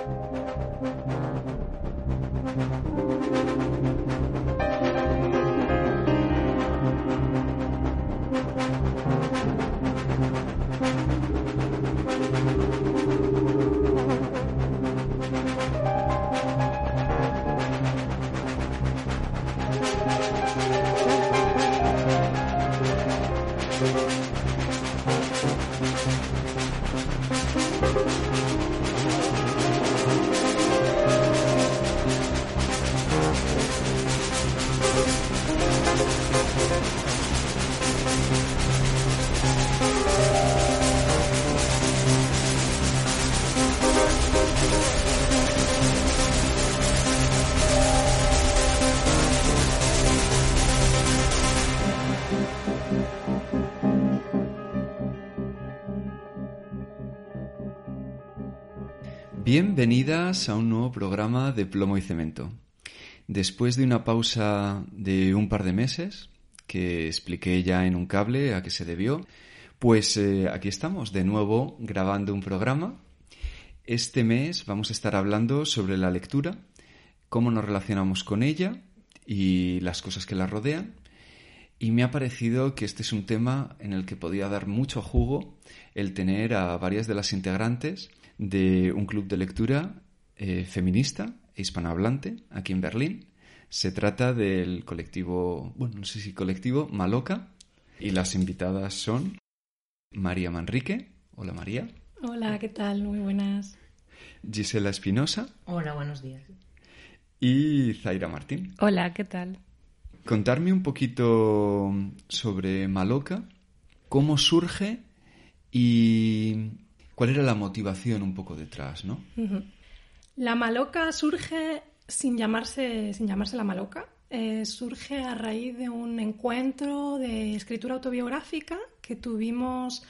Thank you. Bienvenidas a un nuevo programa de Plomo y Cemento. Después de una pausa de un par de meses, que expliqué ya en un cable a qué se debió, pues eh, aquí estamos de nuevo grabando un programa. Este mes vamos a estar hablando sobre la lectura, cómo nos relacionamos con ella y las cosas que la rodean. Y me ha parecido que este es un tema en el que podía dar mucho jugo el tener a varias de las integrantes de un club de lectura eh, feminista e hispanohablante aquí en Berlín. Se trata del colectivo, bueno, no sé si colectivo, Maloca. Y las invitadas son María Manrique. Hola María. Hola, ¿qué tal? Muy buenas. Gisela Espinosa. Hola, buenos días. Y Zaira Martín. Hola, ¿qué tal? Contarme un poquito sobre Maloca, cómo surge y ¿Cuál era la motivación un poco detrás, no? La maloca surge sin llamarse, sin llamarse la maloca. Eh, surge a raíz de un encuentro de escritura autobiográfica que tuvimos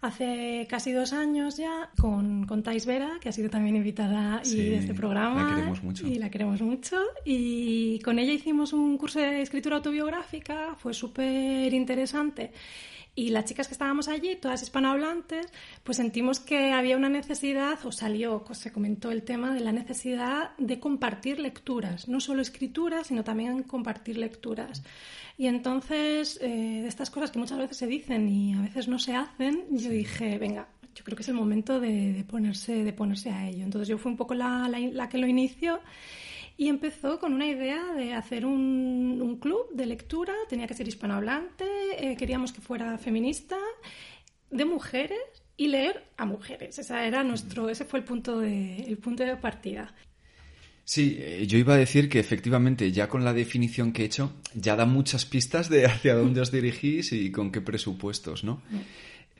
hace casi dos años ya con, con Thais Vera, que ha sido también invitada y de este programa. La queremos mucho. Y la queremos mucho. Y con ella hicimos un curso de escritura autobiográfica, fue súper interesante. Y las chicas que estábamos allí, todas hispanohablantes, pues sentimos que había una necesidad, o salió, se comentó el tema de la necesidad de compartir lecturas, no solo escrituras, sino también compartir lecturas. Y entonces, eh, de estas cosas que muchas veces se dicen y a veces no se hacen, yo dije, venga, yo creo que es el momento de, ponerse, de ponerse a ello. Entonces yo fui un poco la, la, la que lo inició y empezó con una idea de hacer un, club de lectura, tenía que ser hispanohablante, eh, queríamos que fuera feminista, de mujeres y leer a mujeres. Esa era nuestro, ese fue el punto de, el punto de partida. Sí, eh, yo iba a decir que efectivamente ya con la definición que he hecho ya da muchas pistas de hacia dónde os dirigís y con qué presupuestos, ¿no?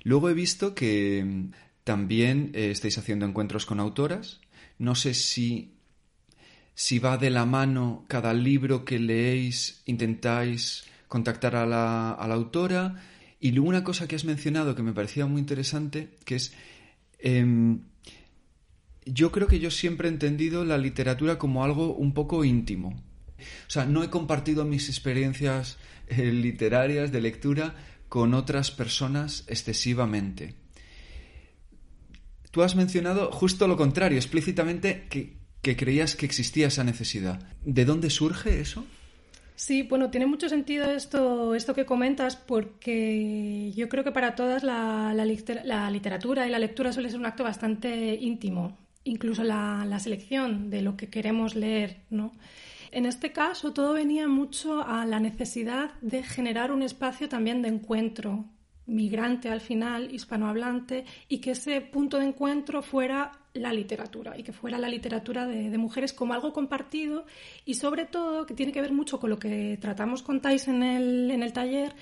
Luego he visto que mm, también eh, estáis haciendo encuentros con autoras. No sé si si va de la mano cada libro que leéis, intentáis contactar a la, autora. Y luego una cosa que has mencionado que me parecía muy interesante, que es, em, yo creo que yo siempre he entendido la literatura como algo un poco íntimo. O sea, no he compartido mis experiencias eh, literarias de lectura con otras personas excesivamente. Tú has mencionado justo lo contrario, explícitamente que que creías que existía esa necesidad. ¿De dónde surge eso? Sí, bueno, tiene mucho sentido esto, esto que comentas porque yo creo que para todas la, literatura y la lectura suele ser un acto bastante íntimo, incluso la, la, selección de lo que queremos leer, ¿no? En este caso todo venía mucho a la necesidad de generar un espacio también de encuentro migrante al final, hispanohablante, y que ese punto de encuentro fuera la literatura y que fuera la literatura de, mujeres como algo compartido y sobre todo que tiene que ver mucho con lo que tratamos con Thais en el, en el taller,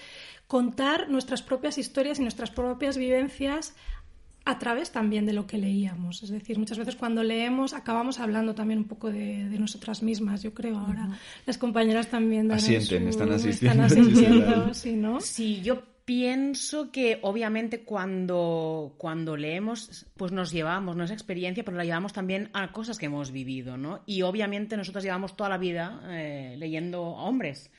contar nuestras propias historias y nuestras propias vivencias a través también de lo que leíamos. Es decir, muchas veces cuando leemos acabamos hablando también un poco de, nosotras mismas, yo creo. Ahora las compañeras también asienten, están asistiendo. Están asistiendo, sí, ¿no? Sí, yo pienso que obviamente cuando, cuando leemos, pues nos llevamos nuestra experiencia, pero la llevamos también a cosas que hemos vivido, ¿no? Y obviamente nosotros llevamos toda la vida eh, leyendo a hombres,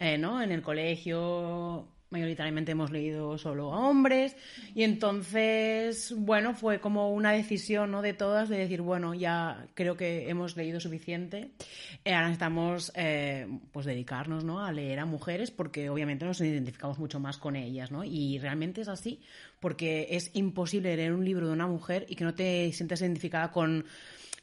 eh, ¿no? En el colegio, mayoritariamente hemos leído solo a hombres y entonces, bueno, fue como una decisión ¿no? de todas de decir, bueno, ya creo que hemos leído suficiente, eh, ahora necesitamos eh, pues dedicarnos ¿no? a leer a mujeres porque obviamente nos identificamos mucho más con ellas, ¿no? Y realmente es así porque es imposible leer un libro de una mujer y que no te sientas identificada con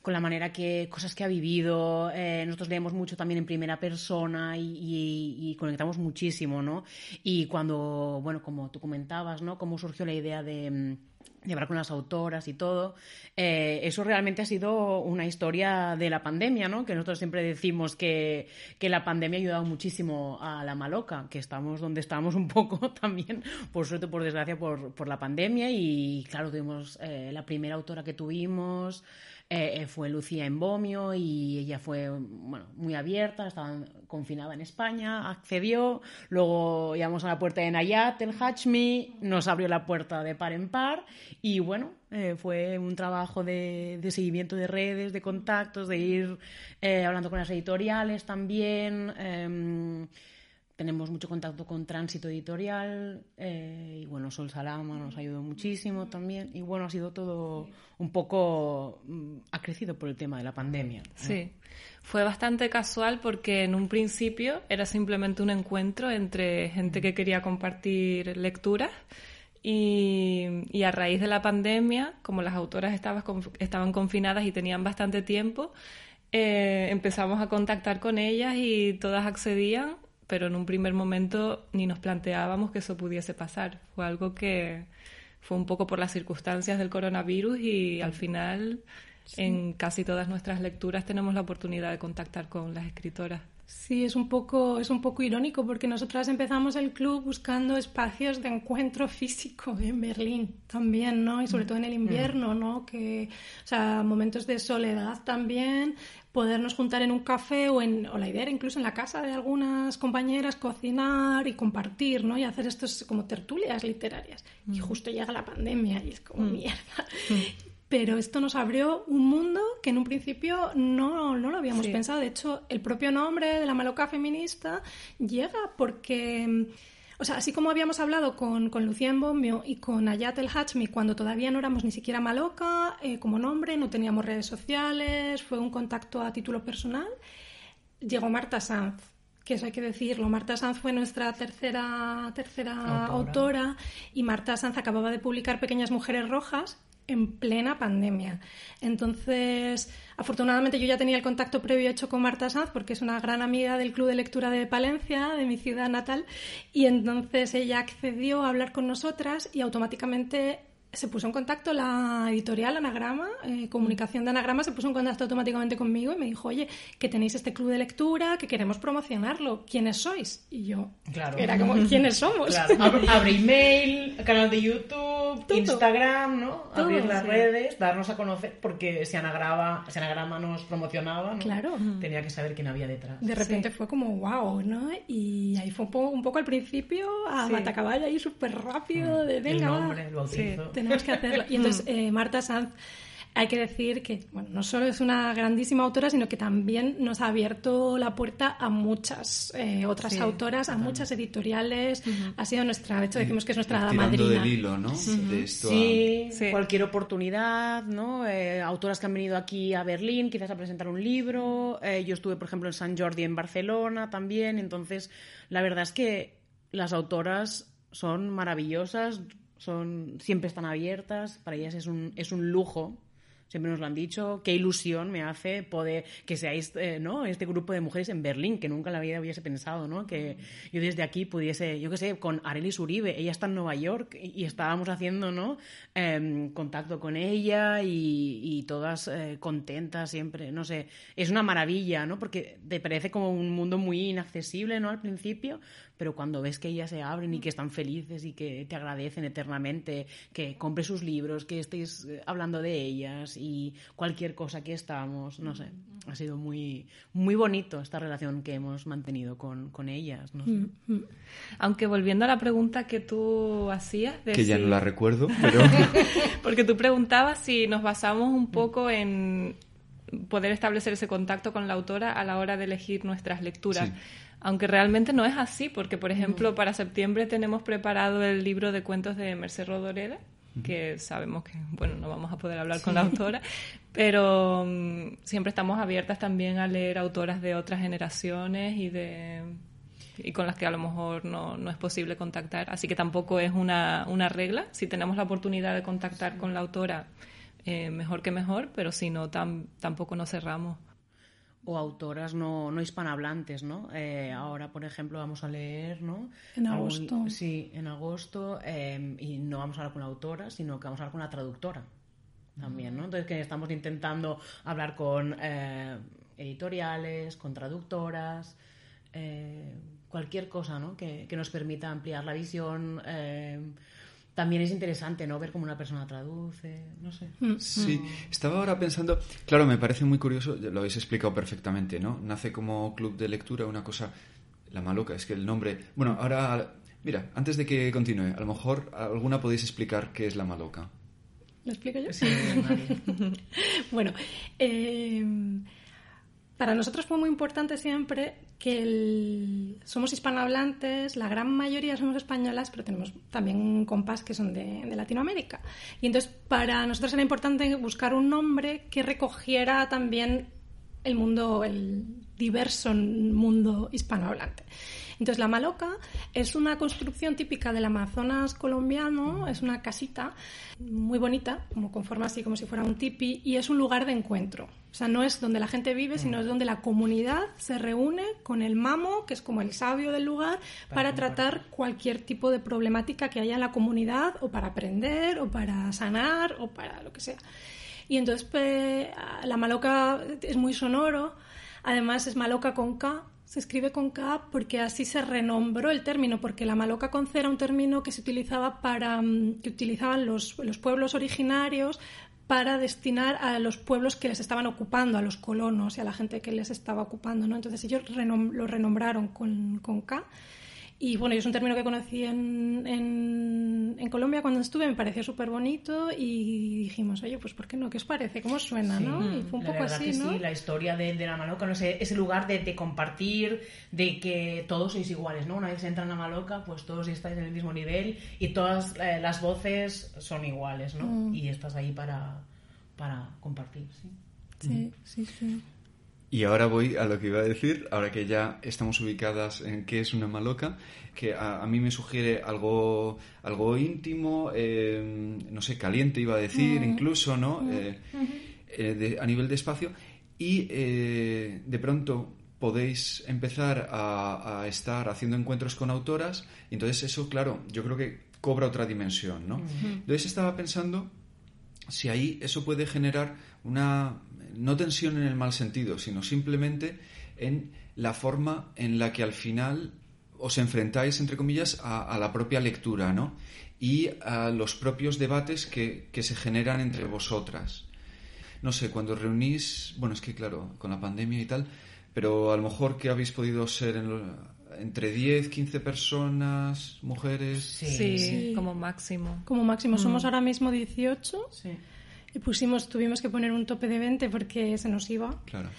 con la manera que cosas que ha vivido. Eh, nosotros leemos mucho también en primera persona y, conectamos muchísimo, ¿no? Y cuando, bueno, como tú comentabas, ¿no? Cómo surgió la idea de de hablar con las autoras y todo, eh, eso realmente ha sido una historia de la pandemia, ¿no? Que nosotros siempre decimos que, que, la pandemia ha ayudado muchísimo a la maloca, que estamos donde estamos un poco también, por suerte, por desgracia, por, por la pandemia. Y claro, tuvimos eh, la primera autora que tuvimos, eh, eh, fue Lucía en Bomio y ella fue bueno, muy abierta, estaba confinada en España, accedió, luego llamamos a la puerta de Nayat, el Hachmi, nos abrió la puerta de par en par y bueno, eh, fue un trabajo de, seguimiento de redes, de contactos, de ir hablando con las editoriales también. Em, tenemos mucho contacto con Tránsito Editorial eh, y bueno, Sol Salama nos ayudó muchísimo también y bueno, ha sido todo un poco, mm, ha crecido por el tema de la pandemia. Sí, fue bastante casual porque en un principio era simplemente un encuentro entre gente que quería compartir lecturas y, a raíz de la pandemia, como las autoras estaban, estaban confinadas y tenían bastante tiempo, eh, empezamos a contactar con ellas y todas accedían pero en un primer momento ni nos planteábamos que eso pudiese pasar. Fue algo que fue un poco por las circunstancias del coronavirus y al final en casi todas nuestras lecturas tenemos la oportunidad de contactar con las escritoras. Sí, es un poco, es un poco irónico porque nosotras empezamos el club buscando espacios de encuentro físico en Berlín también, ¿no? Y sobre mm. todo en el invierno, ¿no? Que, o sea, momentos de soledad también, podernos juntar en un café o, en, o la idea era incluso en la casa de algunas compañeras cocinar y compartir, ¿no? Y hacer estos como tertulias literarias. Y mm. justo llega la pandemia y es como mm. mierda pero esto nos abrió un mundo que en un principio no, no lo habíamos pensado. De hecho, el propio nombre de la maloca feminista llega porque... O sea, así como habíamos hablado con, con Lucía Bombio y con Ayat El Hachmi cuando todavía no éramos ni siquiera maloca eh, como nombre, no teníamos redes sociales, fue un contacto a título personal, llegó Marta Sanz, que eso hay que decirlo. Marta Sanz fue nuestra tercera, tercera autora. y Marta Sanz acababa de publicar Pequeñas Mujeres Rojas, en plena pandemia. Entonces, afortunadamente yo ya tenía el contacto previo hecho con Marta Sanz porque es una gran amiga del Club de Lectura de Palencia, de mi ciudad natal, y entonces ella accedió a hablar con nosotras y automáticamente se puso en contacto la editorial Anagrama, eh, Comunicación de Anagrama, se puso en contacto automáticamente conmigo y me dijo, oye, que tenéis este club de lectura, que queremos promocionarlo, ¿quiénes sois? Y yo, claro. era como, ¿quiénes somos? Abre email, canal de YouTube, Instagram, ¿no? Abrir las redes, darnos a conocer, porque si Anagrama, si Anagrama nos promocionaba, ¿no? claro. tenía que saber quién había detrás. De repente fue como, wow, ¿no? Y ahí fue un poco, al principio a Matacaballa ahí súper rápido, de venga, el nombre, bautizo tenemos que hacerlo. Y entonces eh, Marta Sanz hay que decir que bueno, no solo es una grandísima autora, sino que también nos ha abierto la puerta a muchas eh, otras autoras, a muchas editoriales. Ha sido nuestra, de hecho decimos que es nuestra madrina. del hilo, ¿no? sí, cualquier oportunidad, ¿no? Eh, autoras que han venido aquí a Berlín, quizás a presentar un libro. yo estuve, por ejemplo, en San Jordi en Barcelona también. Entonces, la verdad es que las autoras son maravillosas son, siempre están abiertas, para ellas es un, es un lujo siempre nos lo han dicho, qué ilusión me hace poder que seáis, eh, ¿no? Este grupo de mujeres en Berlín, que nunca en la vida hubiese pensado, ¿no? Que yo desde aquí pudiese, yo qué sé, con Arelis Uribe, ella está en Nueva York y, estábamos haciendo, ¿no? Em, contacto con ella y, todas eh, contentas siempre, no sé, es una maravilla, ¿no? Porque te parece como un mundo muy inaccesible, ¿no? Al principio, pero cuando ves que ellas se abren y que están felices y que te agradecen eternamente, que compres sus libros, que estéis eh, hablando de ellas y cualquier cosa que estamos, no sé, ha sido muy, muy bonito esta relación que hemos mantenido con, con ellas. No sé. Mm, mm. Aunque volviendo a la pregunta que tú hacías... que ya no la recuerdo, pero... Porque tú preguntabas si nos basamos un poco en poder establecer ese contacto con la autora a la hora de elegir nuestras lecturas. Aunque realmente no es así, porque por ejemplo para septiembre tenemos preparado el libro de cuentos de Merced Rodoreda, que sabemos que, bueno, no vamos a poder hablar con la autora, pero mm, siempre estamos abiertas también a leer autoras de otras generaciones y de y con las que a lo mejor no, no es posible contactar. Así que tampoco es una, una regla. Si tenemos la oportunidad de contactar con la autora, eh, mejor que mejor, pero si no, tampoco nos cerramos. O autoras no, no hispanohablantes, ¿no? Eh, ahora, por ejemplo, vamos a leer, ¿no? En agosto. sí, en agosto. Eh, y no vamos a hablar con la autora, sino que vamos a hablar con la traductora también, ¿no? Entonces, que estamos intentando hablar con editoriales, con traductoras, cualquier cosa, ¿no? Que, que, nos permita ampliar la visión también es interesante, ¿no? Ver cómo una persona traduce, no sé. Mm. Sí, estaba ahora pensando, claro, me parece muy curioso, lo habéis explicado perfectamente, ¿no? Nace como club de lectura una cosa, la maloca, es que el nombre... Bueno, ahora, mira, antes de que continúe, a lo mejor alguna podéis explicar qué es la maloca. ¿Lo explico yo? Sí, bueno, eh, para nosotros fue muy importante siempre que somos hispanohablantes, la gran mayoría somos españolas, pero tenemos también compás que son de, Latinoamérica. Y entonces para nosotros era importante buscar un nombre que recogiera también el mundo, el diverso mundo hispanohablante. Entonces, la maloca es una construcción típica del Amazonas colombiano, es una casita muy bonita, como con forma así como si fuera un tipi, y es un lugar de encuentro. O sea, no es donde la gente vive, sino es donde la comunidad se reúne con el mamo, que es como el sabio del lugar, para, tratar cualquier tipo de problemática que haya en la comunidad, o para aprender, o para sanar, o para lo que sea. Y entonces pues, la maloca es muy sonoro, además es maloca con K, se escribe con K porque así se renombró el término, porque la maloca con C era un término que se utilizaba para mm, que utilizaban los, los pueblos originarios para destinar a los pueblos que les estaban ocupando, a los colonos y a la gente que les estaba ocupando, ¿no? Entonces ellos lo renombraron con, con K y bueno, es un término que conocí en, en, Colombia cuando estuve, me pareció súper bonito y dijimos, oye, pues ¿por qué no? ¿Qué os parece? ¿Cómo suena? ¿no? Y fue un poco así, ¿no? Sí, la historia de, de la maloca, no sé, ese lugar de, de, compartir, de que todos sois iguales, ¿no? Una vez entra en la maloca, pues todos estáis en el mismo nivel y todas eh, las voces son iguales, ¿no? Mm. Y estás ahí para, para compartir, sí. Sí, sí, sí. Y ahora voy a lo que iba a decir, ahora que ya estamos ubicadas en qué es una maloca, que a, mí me sugiere algo, algo íntimo, eh, no sé, caliente iba a decir, incluso, ¿no? Eh, eh, a nivel de espacio. Y de pronto podéis empezar a, estar haciendo encuentros con autoras, y entonces eso, claro, yo creo que cobra otra dimensión, ¿no? Entonces estaba pensando si ahí eso puede generar una no tensión en el mal sentido, sino simplemente en la forma en la que al final os enfrentáis, entre comillas, a, la propia lectura, ¿no? Y a los propios debates que, se generan entre vosotras. No sé, cuando reunís, bueno, es que claro, con la pandemia y tal, pero a lo mejor que habéis podido ser entre 10, 15 personas, mujeres. Sí, como máximo. Como máximo. Somos mm. ahora mismo 18. Sí pusimos, tuvimos que poner un tope de 20 porque se nos iba. Claro.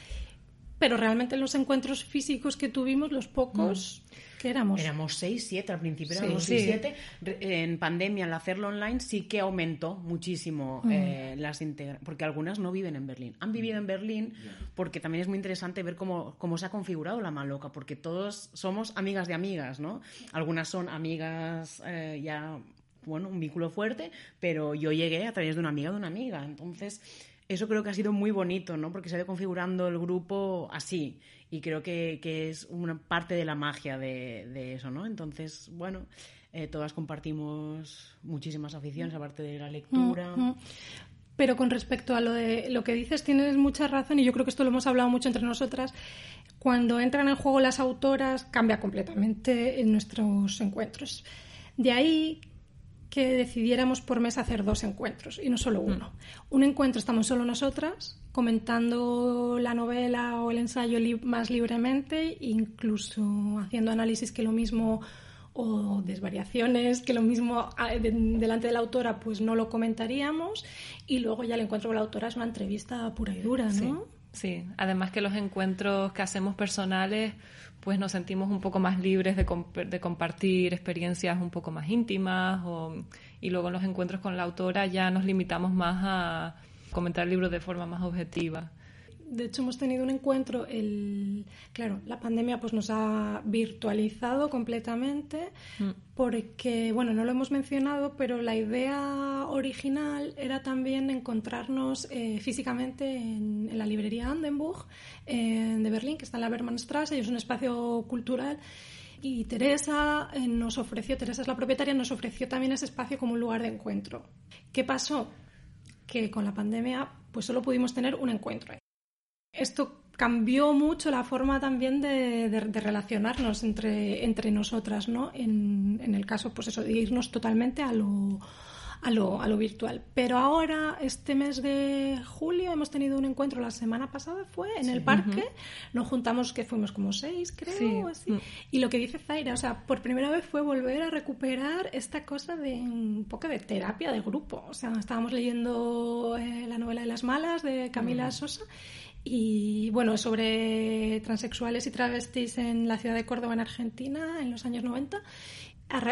Pero realmente los encuentros físicos que tuvimos, los pocos, mm. ¿qué éramos? Éramos 6, 7 al principio, éramos 6, 7. En pandemia, al hacerlo online, sí que aumentó muchísimo mm. eh, las integraciones, porque algunas no viven en Berlín. Han vivido en Berlín porque también es muy interesante ver cómo, cómo se ha configurado la maloca, porque todos somos amigas de amigas, ¿no? Algunas son amigas eh, ya bueno, un vínculo fuerte, pero yo llegué a través de una amiga de una amiga. Entonces, eso creo que ha sido muy bonito, ¿no? Porque se ha ido configurando el grupo así. Y creo que, es una parte de la magia de, eso, ¿no? Entonces, bueno, eh, todas compartimos muchísimas aficiones, aparte de la lectura. Pero con respecto a lo de lo que dices, tienes mucha razón y yo creo que esto lo hemos hablado mucho entre nosotras. Cuando entran en juego las autoras, cambia completamente en nuestros encuentros. De ahí que decidiéramos por mes hacer dos encuentros y no solo mm. uno. Un encuentro estamos solo nosotras comentando la novela o el ensayo más libremente, incluso haciendo análisis que lo mismo o desvariaciones que lo mismo delante de la autora pues no lo comentaríamos y luego ya el encuentro con la autora es una entrevista pura y dura, ¿no? Sí, además que los encuentros que hacemos personales, pues nos sentimos un poco más libres de, de compartir experiencias un poco más íntimas o, y luego en los encuentros con la autora ya nos limitamos más a comentar el libro de forma más objetiva de hecho hemos tenido un encuentro el claro la pandemia pues nos ha virtualizado completamente mm. porque bueno no lo hemos mencionado pero la idea original era también encontrarnos eh, físicamente en, la librería Andenburg de Berlín que está en la Bermanstraße y es un espacio cultural. Y Teresa eh, nos ofreció Teresa es la propietaria nos ofreció también ese espacio como un lugar de encuentro. Qué pasó que con la pandemia pues solo pudimos tener un encuentro ahí esto cambió mucho la forma también de, relacionarnos entre, entre nosotras, ¿no? En, en, el caso, pues eso, de irnos totalmente a lo, a lo, a lo virtual. Pero ahora, este mes de julio, hemos tenido un encuentro, la semana pasada fue, en el parque, nos juntamos, que fuimos como seis, creo, así. Mm. Y lo que dice Zaira, o sea, por primera vez fue volver a recuperar esta cosa de un poco de terapia de grupo. O sea, estábamos leyendo eh, la novela de las malas de Camila Sosa y bueno, sobre transexuales y travestis en la ciudad de Córdoba, en Argentina, en los años 90.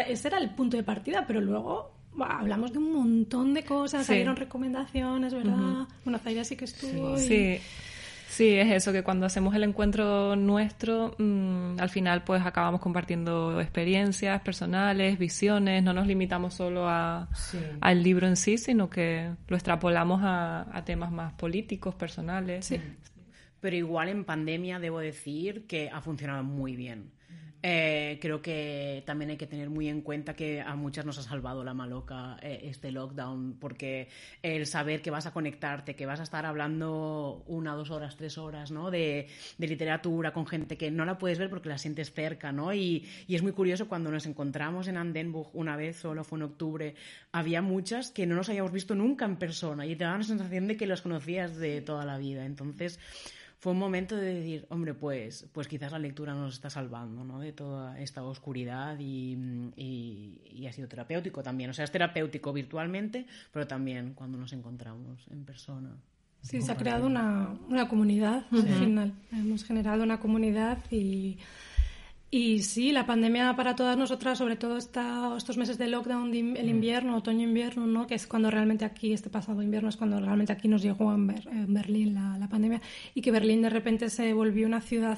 Ese era el punto de partida, pero luego hablamos de un montón de cosas, salieron recomendaciones, ¿verdad? Bueno, Zaira sí que estuvo. Sí. sí. Es eso, que cuando hacemos el encuentro nuestro, mm, al final pues acabamos compartiendo experiencias personales, visiones, no nos limitamos solo a, al libro en sí, sino que lo extrapolamos a, a temas más políticos, personales. Sí pero igual en pandemia debo decir que ha funcionado muy bien. Eh, creo que también hay que tener muy en cuenta que a muchas nos ha salvado la maloca eh, este lockdown, porque el saber que vas a conectarte, que vas a estar hablando una, dos horas, tres horas, ¿no? De, literatura con gente que no la puedes ver porque la sientes cerca, ¿no? Y, y es muy curioso cuando nos encontramos en Andenburg una vez, solo fue en octubre, había muchas que no nos habíamos visto nunca en persona y te daba la sensación de que los conocías de toda la vida. Entonces, fue un momento de decir, hombre, pues, pues quizás la lectura nos está salvando ¿no? de toda esta oscuridad y, y, ha sido terapéutico también. O sea, es terapéutico virtualmente, pero también cuando nos encontramos en persona. Sí, se ha creado una, una comunidad al final. Hemos generado una comunidad y y sí, la pandemia para todas nosotras, sobre todo esta, estos meses de lockdown, el mm. invierno, otoño-invierno, ¿no? que es cuando realmente aquí, este pasado invierno, es cuando realmente aquí nos llegó en, Berlín la, la, pandemia y que Berlín de repente se volvió una ciudad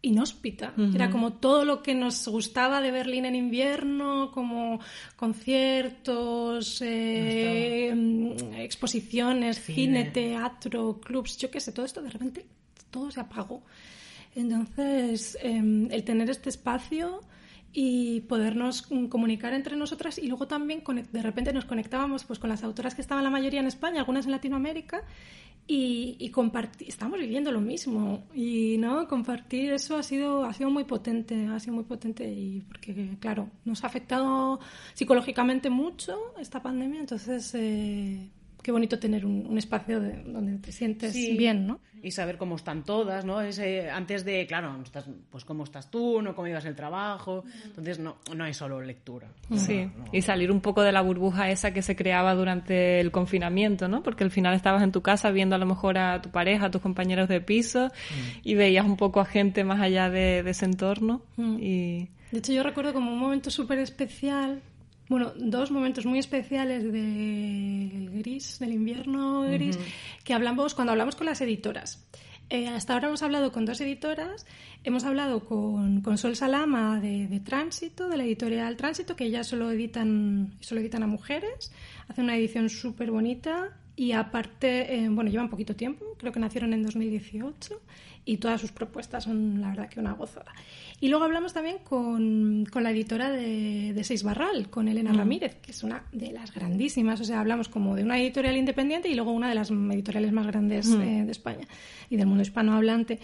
inhóspita. Era como todo lo que nos gustaba de Berlín en invierno, como conciertos, eh, exposiciones, cine, teatro, clubs, yo qué sé, todo esto de repente todo se apagó. Entonces, em, el tener este espacio y podernos comunicar entre nosotras y luego también de repente nos conectábamos pues con las autoras que estaban la mayoría en España, algunas en Latinoamérica y, y estamos viviendo lo mismo. Y no compartir eso ha sido ha sido muy potente, ha sido muy potente y porque claro nos ha afectado psicológicamente mucho esta pandemia, entonces eh, qué bonito tener un, espacio donde te sientes bien, ¿no? Y saber cómo están todas, ¿no? Ese, antes de, claro, estás, pues cómo estás tú, no cómo ibas el trabajo, entonces no, no es solo lectura. Sí, y salir un poco de la burbuja esa que se creaba durante el confinamiento, ¿no? Porque al final estabas en tu casa viendo a lo mejor a tu pareja, a tus compañeros de piso mm. y veías un poco a gente más allá de, ese entorno mm. y... De hecho, yo recuerdo como un momento súper especial bueno, dos momentos muy especiales del gris, del invierno gris, que hablamos cuando hablamos con las editoras. Eh, hasta ahora hemos hablado con dos editoras. Hemos hablado con, con Sol Salama de, Tránsito, de la editorial Tránsito, que ya solo editan, solo editan a mujeres. Hace una edición súper bonita y aparte, eh, bueno, llevan poquito tiempo, creo que nacieron en 2018 y todas sus propuestas son la verdad que una gozada. Y luego hablamos también con, con la editora de, de Seis Barral, con Elena mm. Ramírez, que es una de las grandísimas. O sea, hablamos como de una editorial independiente y luego una de las editoriales más grandes mm. eh, de España y del mundo hispanohablante.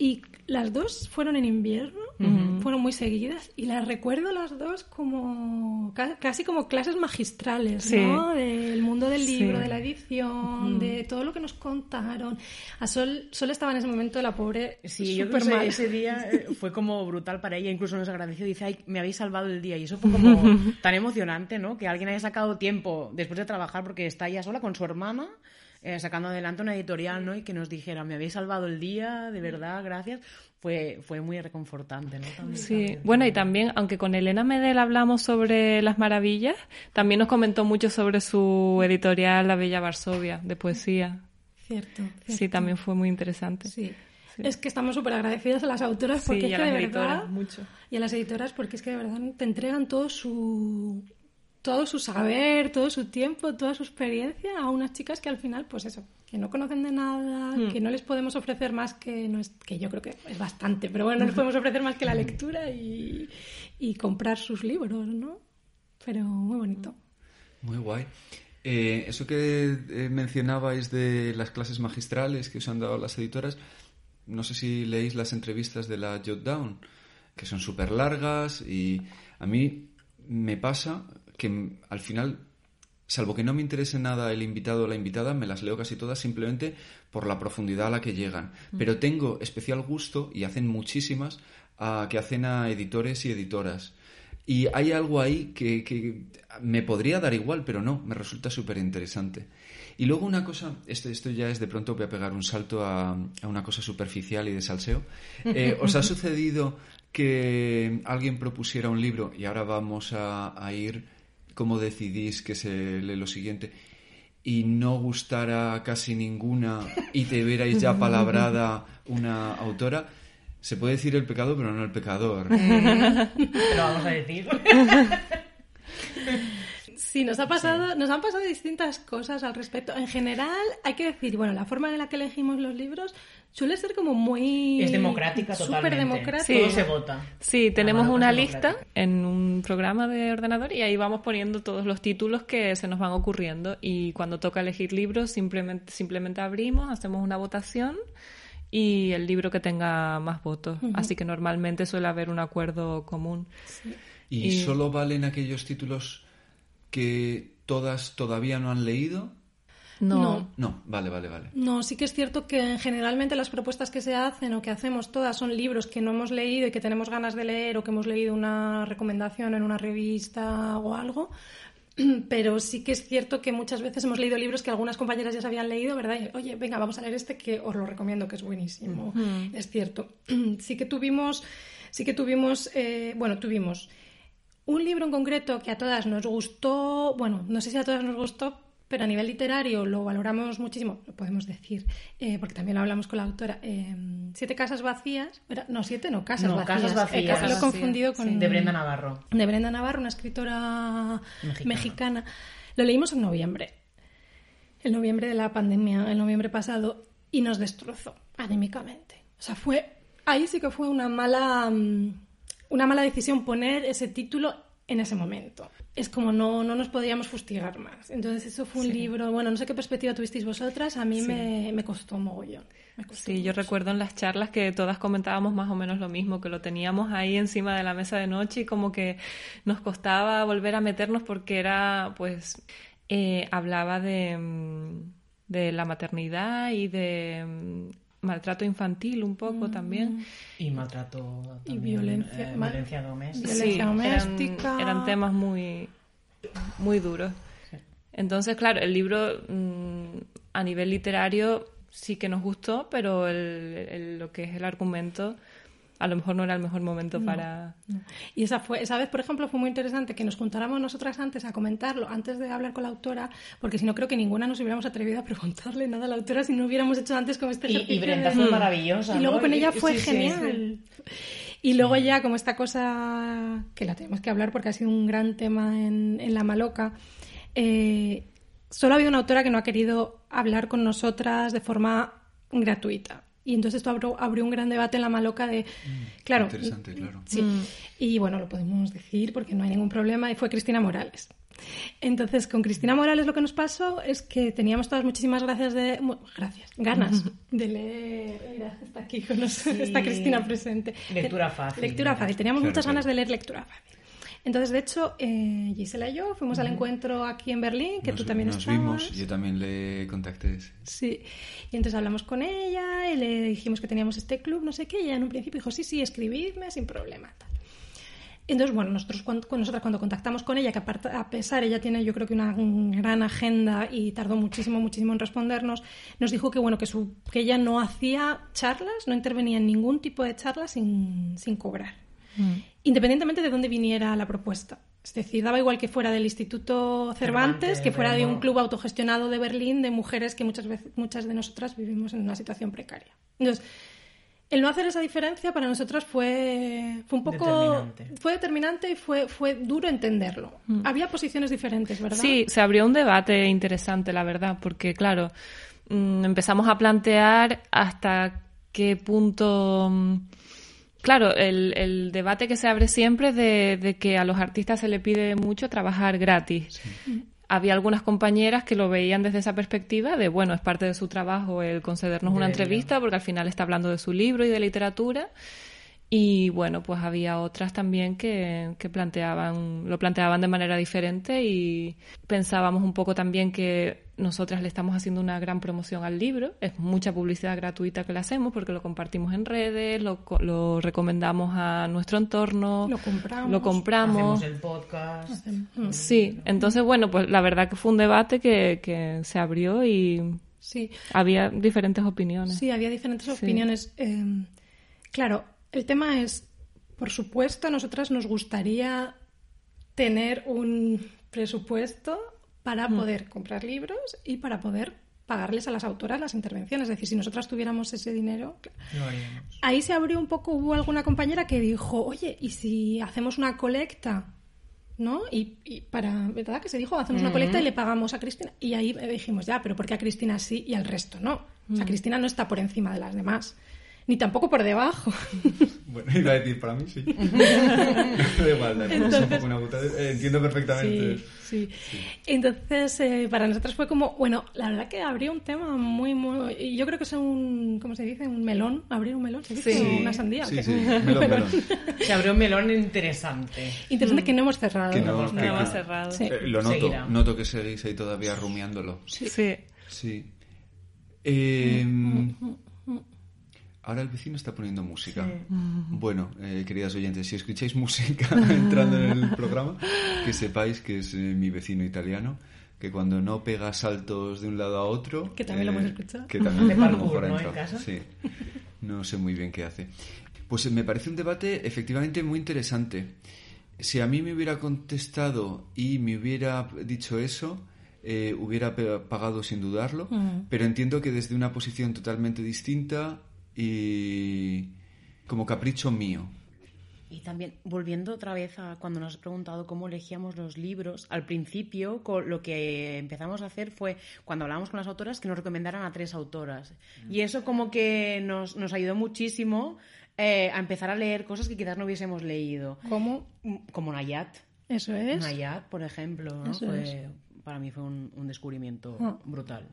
Y las dos fueron en invierno, fueron muy seguidas y las recuerdo las dos como casi como clases magistrales, ¿no? Del mundo del libro, de la edición, de todo lo que nos contaron. A Sol, Sol estaba en ese momento la pobre Sí, yo creo que ese día eh, fue como brutal para ella, incluso nos agradeció, dice, ay, me habéis salvado el día y eso fue como tan emocionante, ¿no? Que alguien haya sacado tiempo después de trabajar porque está ella sola con su hermana eh, sacando adelante una editorial, ¿no? Y que nos dijera, me habéis salvado el día, de verdad, gracias. Fue, fue muy reconfortante, ¿no? También, Sí, también. bueno, y también, aunque con Elena Medel hablamos sobre las maravillas, también nos comentó mucho sobre su editorial La Bella Varsovia, de poesía. Cierto, Sí, también fue muy interesante. Sí. Es que estamos súper agradecidas a las autoras porque Sí, es y a que de verdad mucho. y a las editoras porque es que de verdad te entregan todo su todo su saber, todo su tiempo, toda su experiencia a unas chicas que al final, pues eso, que no conocen de nada, Hmm. que no les podemos ofrecer más que no es, que yo creo que es bastante, pero bueno, no les podemos ofrecer más que la lectura y, y comprar sus libros, ¿no? Pero muy bonito. Muy guay. Eh, eso que eh, mencionabais de las clases magistrales que os han dado las editoras, no sé si leéis las entrevistas de la Jot Down, que son súper largas y a mí me pasa que mm, al final, salvo que no me interese nada el invitado o la invitada, me las leo casi todas simplemente por la profundidad a la que llegan. Pero tengo especial gusto, y hacen muchísimas, a, que hacen a editores y editoras. Y hay algo ahí que, que me podría dar igual, pero no, me resulta súper interesante. Y luego una cosa, esto, esto ya es de pronto voy a pegar un salto a, a una cosa superficial y de salseo. Eh, ¿Os ha sucedido que alguien propusiera un libro y ahora vamos a, a ir, cómo decidís que se lee lo siguiente? y no gustara casi ninguna y te vierais ya palabrada una autora, se puede decir el pecado, pero no el pecador. Pero vamos a decir. Sí, nos ha pasado, nos han pasado distintas cosas al respecto. En general, hay que decir, bueno, la forma en la que elegimos los libros suele ser como muy Es democrática totalmente. Súper democrática. Todo se vota. Sí, tenemos una lista en un programa de ordenador y ahí vamos poniendo todos los títulos que se nos van ocurriendo y cuando toca elegir libros simplemente, simplemente abrimos, hacemos una votación y el libro que tenga más votos. Así que normalmente suele haber un acuerdo común. ¿Y, Y- solo valen aquellos títulos que todas todavía no han leído? No. No. No, vale, vale, vale. No, sí que es cierto que generalmente las propuestas que se hacen o que hacemos todas son libros que no hemos leído y que tenemos ganas de leer o que hemos leído una recomendación en una revista o algo. Pero sí que es cierto que muchas veces hemos leído libros que algunas compañeras ya se habían leído, ¿verdad? Y, Oye, venga, vamos a leer este que os lo recomiendo, que es buenísimo. Es cierto. Sí que tuvimos, sí que tuvimos, eh, bueno, tuvimos un libro en concreto que a todas nos gustó, bueno, no sé si a todas nos gustó, pero a nivel literario lo valoramos muchísimo, lo podemos decir, eh, porque también lo hablamos con la autora. eh, siete casas vacías, era- no, siete no, casas No, vacías. Casas Vacías. Eh, lo he confundido con... De Brenda Navarro. de Brenda Navarro, una escritora Mexicana. mexicana. Lo leímos en noviembre, en noviembre de la pandemia, el noviembre pasado, y nos destrozó anímicamente. O sea, fue ahí sí que fue una mala, mm, una mala decisión poner ese título en ese momento. Es como no, no nos podíamos fustigar más. Entonces eso fue un libro, bueno, no sé qué perspectiva tuvisteis vosotras, a mí me, me costó mogollón. Me costó Sí, yo recuerdo en las charlas que todas comentábamos más o menos lo mismo, que lo teníamos ahí encima de la mesa de noche y como que nos costaba volver a meternos porque era, pues, eh, hablaba de, mm, de la maternidad y de mm, maltrato infantil un poco también. Y maltrato. Y también, violencia- eh, violencia doméstica. Violencia eran- doméstica. Eran, temas muy, muy duros. Entonces, claro, el libro mm, a nivel literario sí que nos gustó, pero el, el- lo que es el argumento a lo mejor no era el mejor momento para... No. Y esa fue, esa vez, por ejemplo, fue muy interesante que nos juntáramos nosotras antes a comentarlo, antes de hablar con la autora, porque si no creo que ninguna nos hubiéramos atrevido a preguntarle nada a la autora si no hubiéramos hecho antes como este Y- y ejercicio Brenda de- fue maravillosa, Y luego ¿no? con Y- ella fue sí, sí, genial. Y luego ya como esta cosa que la tenemos que hablar porque ha sido un gran tema en, en La Maloca, eh, solo ha habido una autora que no ha querido hablar con nosotras de forma gratuita. Y entonces esto abrió, abrió un gran debate en La Maloca de, claro, Interesante, claro. Sí, y bueno, lo podemos decir porque no hay ningún problema, y fue Cristina Morales. Entonces, con Cristina Morales lo que nos pasó es que teníamos todas muchísimas gracias de, gracias, ganas de leer. Mira, está aquí con nosotros, está Cristina presente. Lectura fácil. Lectura fácil. Teníamos Claro, muchas claro. ganas de leer lectura fácil. Entonces, de hecho, eh, Gisela y yo fuimos al encuentro aquí en Berlín, que nos, tú también nos estabas. vimos, yo también le contacté. sí. Sí, y entonces hablamos con ella y le dijimos que teníamos este club, no sé qué, y ella en un principio dijo, sí, sí, escribidme sin problema. Tal. Entonces, bueno, nosotros cuando, nosotras cuando contactamos con ella, que a pesar, ella tiene yo creo que una gran agenda y tardó muchísimo, muchísimo en respondernos, nos dijo que, bueno, que, su, que ella no hacía charlas, no intervenía en ningún tipo de charlas sin, sin cobrar, mm. Independientemente de dónde viniera la propuesta. Es decir, daba igual que fuera del Instituto Cervantes, que fuera de un club autogestionado de Berlín de mujeres que muchas veces, muchas de nosotras vivimos en una situación precaria. Entonces, el no hacer esa diferencia para nosotras fue, fue un poco determinante. fue determinante y fue, fue duro entenderlo. Mm. Había posiciones diferentes, ¿verdad? Sí, se abrió un debate interesante, la verdad, porque claro, mm, empezamos a plantear hasta qué punto mm, Claro, el, el, debate que se abre siempre es de, de, que a los artistas se le pide mucho trabajar gratis. Había algunas compañeras que lo veían desde esa perspectiva de, bueno, es parte de su trabajo el concedernos una entrevista porque al final está hablando de su libro y de literatura. Y bueno, pues había otras también que, que, planteaban, lo planteaban de manera diferente y pensábamos un poco también que nosotras le estamos haciendo una gran promoción al libro. Es mucha publicidad gratuita que le hacemos porque lo compartimos en redes, lo, lo recomendamos a nuestro entorno. Lo compramos. Lo compramos. Hacemos el podcast. Sí, entonces bueno, pues la verdad que fue un debate que, que se abrió y sí. había diferentes opiniones. Sí, había diferentes opiniones. Eh, claro, el tema es, por supuesto, a nosotras nos gustaría tener un presupuesto para mm. poder comprar libros y para poder pagarles a las autoras las intervenciones. Es decir, si nosotras tuviéramos ese dinero... ahí se abrió un poco, hubo alguna compañera que dijo, oye, ¿y si hacemos una colecta? ¿No? Y, para, ¿verdad? Que se dijo, hacemos una colecta y le pagamos a Cristina. Y ahí dijimos, ya, pero ¿por qué a Cristina sí y al resto no? O sea, mm. Cristina no está por encima de las demás ni tampoco por debajo. Bueno, iba a decir, para mí sí. de igual, Entonces, una eh, entiendo perfectamente. Sí, sí. Entonces, eh, para nosotros fue como, bueno, la verdad que abrió un tema muy, muy. Yo creo que es un, ¿cómo se dice? Un melón. Abrir un melón, ¿se dice? Sí. Una sandía. Sí, sí, melón, melón. Se abrió un melón interesante. Interesante que no hemos cerrado. Que no, hemos cerrado. Eh, lo noto, noto que seguís ahí todavía rumiándolo. Sí. Sí. Eh, Ahora el vecino está poniendo música. Bueno, eh, queridas oyentes, si escucháis música entrando en el programa, que sepáis que es eh, mi vecino italiano, que cuando no pega saltos de un lado a otro... Que también lo hemos eh, escuchado. Que también lo mejor ¿no? En casa. Sí. No sé muy bien qué hace. Pues me parece un debate efectivamente muy interesante. Si a mí me hubiera contestado y me hubiera dicho eso, hubiera pagado sin dudarlo, pero entiendo que desde una posición totalmente distinta y como capricho mío. Y también, volviendo otra vez a cuando nos has preguntado cómo elegíamos los libros, al principio lo que empezamos a hacer fue, cuando hablábamos con las autoras, que nos recomendaran a tres autoras. Y eso como que nos, nos ayudó muchísimo eh, a empezar a leer cosas que quizás no hubiésemos leído. ¿Cómo? Mm, como Nayat. Eso es. Nayat, por ejemplo, para mí fue un, descubrimiento ah. brutal.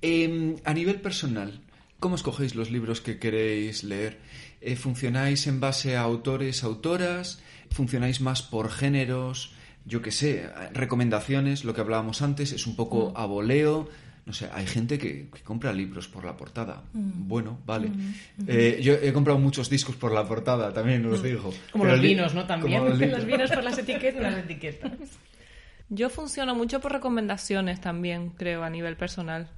Em, a nivel personal, ¿Cómo escogéis los libros que queréis leer? Eh, ¿Funcionáis en base a autores, autoras? ¿Funcionáis más por géneros? Yo qué sé, recomendaciones, lo que hablábamos antes, es un poco mm. a voleo. No sé, hay gente que, compra libros por la portada. Mm. Bueno, vale. Mm, eh, yo he comprado muchos discos por la portada, también os digo. Como los vinos, ¿no? También. Como los, vinos por las etiquetas. las etiquetas. Yo funciono mucho por recomendaciones también, creo, a nivel personal.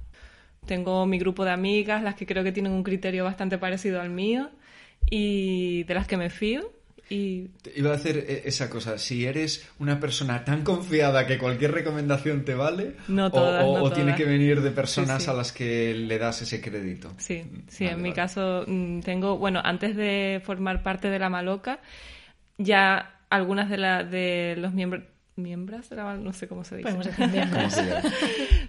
Tengo mi grupo de amigas, las que creo que tienen un criterio bastante parecido al mío y de las que me fío. Y... Iba a hacer e-, esa cosa, si eres una persona tan confiada que cualquier recomendación te vale, no todas, o, o tiene que venir de personas a las que le das ese crédito. Sí, sí, en mi caso mm, tengo, bueno, antes de formar parte de la Maloca, ya algunas de, la, de los miembros, miembros de la no sé cómo se dice.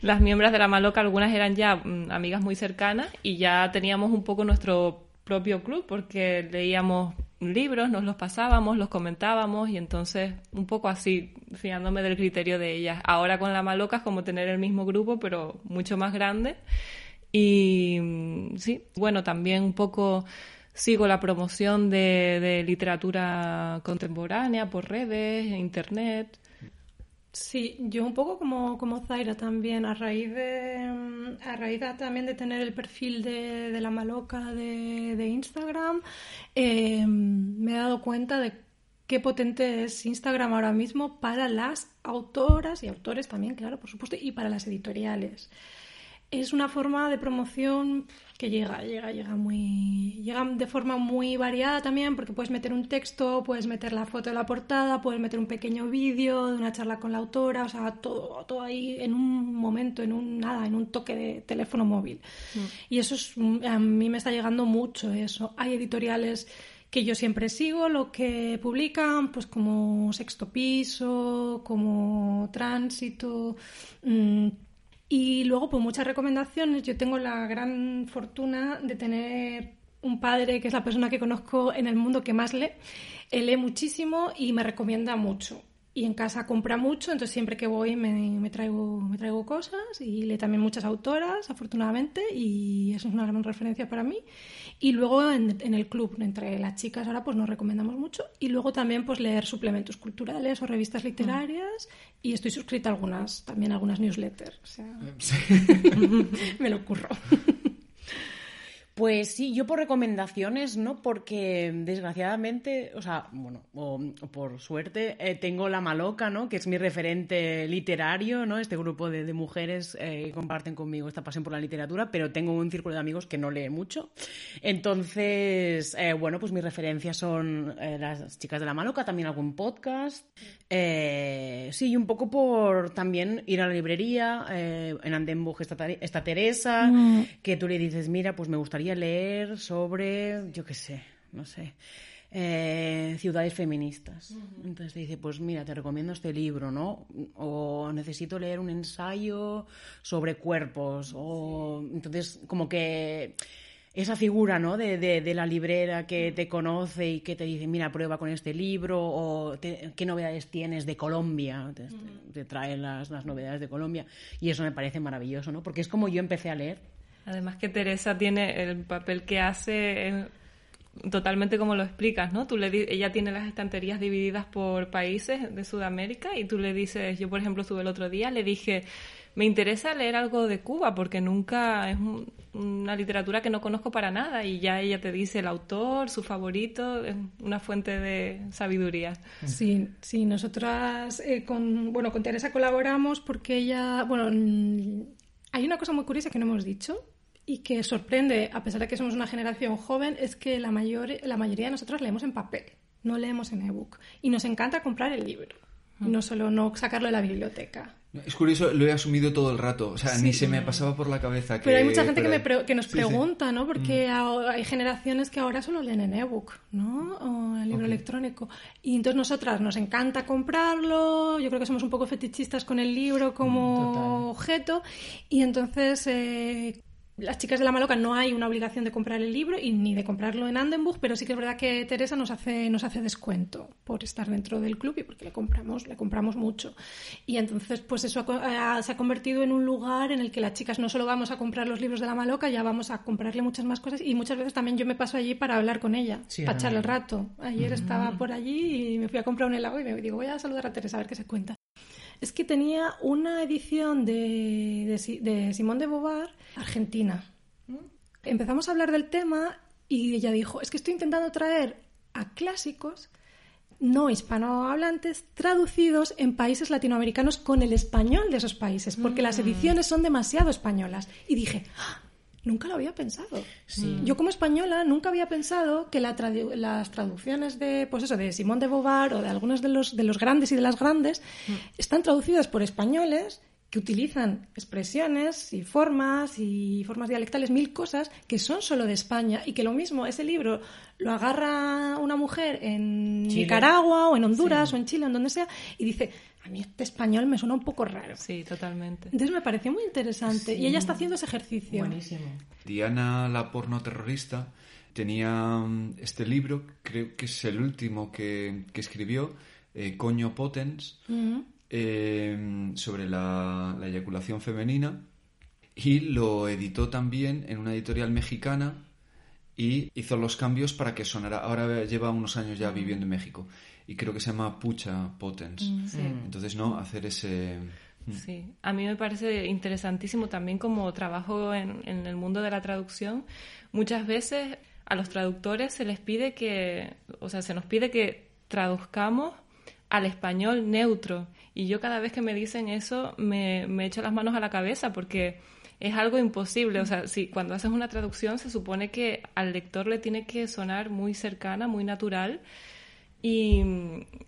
Las miembros de la Maloca, algunas eran ya mm, amigas muy cercanas y ya teníamos un poco nuestro propio club porque leíamos libros, nos los pasábamos, los comentábamos y entonces un poco así, fiándome del criterio de ellas. Ahora con la Maloca es como tener el mismo grupo pero mucho más grande y mm, sí, bueno, también un poco sigo la promoción de, de literatura contemporánea por redes, internet Sí, yo un poco como, como Zaira también, a raíz de a raíz también de tener el perfil de, de la maloca de, de Instagram, eh, me he dado cuenta de qué potente es Instagram ahora mismo para las autoras y autores también, claro, por supuesto, y para las editoriales. Es una forma de promoción que llega, llega, llega muy. llega de forma muy variada también, porque puedes meter un texto, puedes meter la foto de la portada, puedes meter un pequeño vídeo de una charla con la autora, o sea, todo, todo ahí en un momento, en un nada, en un toque de teléfono móvil. Mm. Y eso es, a mí me está llegando mucho eso. Hay editoriales que yo siempre sigo, lo que publican, pues como Sexto Piso, como Tránsito. Mm, y luego, pues muchas recomendaciones. Yo tengo la gran fortuna de tener un padre que es la persona que conozco en el mundo que más lee. Él lee muchísimo y me recomienda mucho y en casa compra mucho, entonces siempre que voy me, traigo, me traigo cosas y lee también muchas autoras, afortunadamente, y eso es una gran referencia para mí. Y luego en, el club, entre las chicas ahora pues nos recomendamos mucho y luego también pues leer suplementos culturales o revistas literarias y estoy suscrita a algunas, también a algunas newsletters, o sea, me lo curro. Pues sí, yo por recomendaciones, ¿no? Porque desgraciadamente, o sea, bueno, o, por suerte, eh, tengo La Maloca, ¿no? Que es mi referente literario, ¿no? Este grupo de, mujeres eh, comparten conmigo esta pasión por la literatura, pero tengo un círculo de amigos que no lee mucho. Entonces, eh, bueno, pues mis referencias son las chicas de La Maloca, también algún podcast. sí, un poco por también ir a la librería. en Andembuch está, está Teresa, mm. que tú le dices, mira, pues me gustaría leer sobre, yo qué sé, no sé, eh, ciudades feministas. Entonces te dice, pues mira, te recomiendo este libro, ¿no? O necesito leer un ensayo sobre cuerpos. O entonces como que esa figura, ¿no? De, de, la librera que te conoce y que te dice, mira, prueba con este libro o qué novedades tienes de Colombia. Te, trae las, las novedades de Colombia y eso me parece maravilloso, ¿no? Porque es como yo empecé a leer Además que Teresa tiene el papel que hace totalmente como lo explicas, ¿no? Tú le ella tiene las estanterías divididas por países de Sudamérica y tú le dices, yo por ejemplo estuve el otro día, le dije, me interesa leer algo de Cuba porque nunca es una literatura que no conozco para nada y ya ella te dice el autor, su favorito, es una fuente de sabiduría. Sí, sí, nosotras eh, con, bueno, con Teresa colaboramos porque ella, bueno, hay una cosa muy curiosa que no hemos dicho, y que sorprende, a pesar de que somos una generación joven, es que la, mayor, la mayoría de nosotros leemos en papel, no leemos en ebook. Y nos encanta comprar el libro, no solo no sacarlo de la biblioteca. Es curioso, lo he asumido todo el rato, o sea, ni se me pasaba por la cabeza que... Pero hay mucha gente que, me que nos pregunta, ¿no? Porque mm. hay generaciones que ahora solo leen en ebook, ¿no? O en libro electrónico. Y entonces nosotras nos encanta comprarlo, yo creo que somos un poco fetichistas con el libro como mm, objeto, y entonces... Eh, las chicas de la Maloca no hay una obligación de comprar el libro y ni de comprarlo en Andenbuch, pero sí que es verdad que Teresa nos hace, nos hace descuento por estar dentro del club y porque le compramos, le compramos mucho. Y entonces, pues eso se ha convertido en un lugar en el que las chicas no solo vamos a comprar los libros de la Maloca, ya vamos a comprarle muchas más cosas y muchas veces también yo me paso allí para hablar con ella, para echarle el rato. Ayer estaba por allí y me fui a comprar un helado y me digo, voy a saludar a Teresa a ver qué se cuenta es que tenía una edición de, de, de Simón de Beauvoir argentina. Empezamos a hablar del tema y ella dijo, es que estoy intentando traer a clásicos no hispanohablantes traducidos en países latinoamericanos con el español de esos países, porque las mm. ediciones son demasiado españolas. Y dije, ¡Ah! Nunca lo había pensado. Yo como española nunca había pensado que las traducciones de, pues eso, de Simón de Beauvoir o de algunos de los, de los grandes y de las grandes mm. están traducidas por españoles que utilizan expresiones y formas y formas dialectales, mil cosas que son solo de España y que lo mismo, ese libro lo agarra una mujer en Nicaragua o en Honduras o en Chile, en donde sea, y dice, a mí este español me suena un poco raro. Sí, totalmente. Entonces me pareció muy interesante y ella está haciendo ese ejercicio. Buenísimo. Diana, la porno terrorista, tenía mm, este libro, creo que es el último que, escribió, eh, Coño Potens, eh, sobre la, la eyaculación femenina y lo editó también en una editorial mexicana y hizo los cambios para que sonara. Ahora lleva unos años ya viviendo en México y creo que se llama Pucha Potens. Mm, Entonces, ¿no? Hacer ese... Mm. Sí, a mí me parece interesantísimo también como trabajo en, en el mundo de la traducción. Muchas veces a los traductores se les pide que, o sea, se nos pide que traduzcamos al español neutro. Y yo cada vez que me dicen eso me, me echo las manos a la cabeza porque es algo imposible. O sea, si cuando haces una traducción se supone que al lector le tiene que sonar muy cercana, muy natural. Y,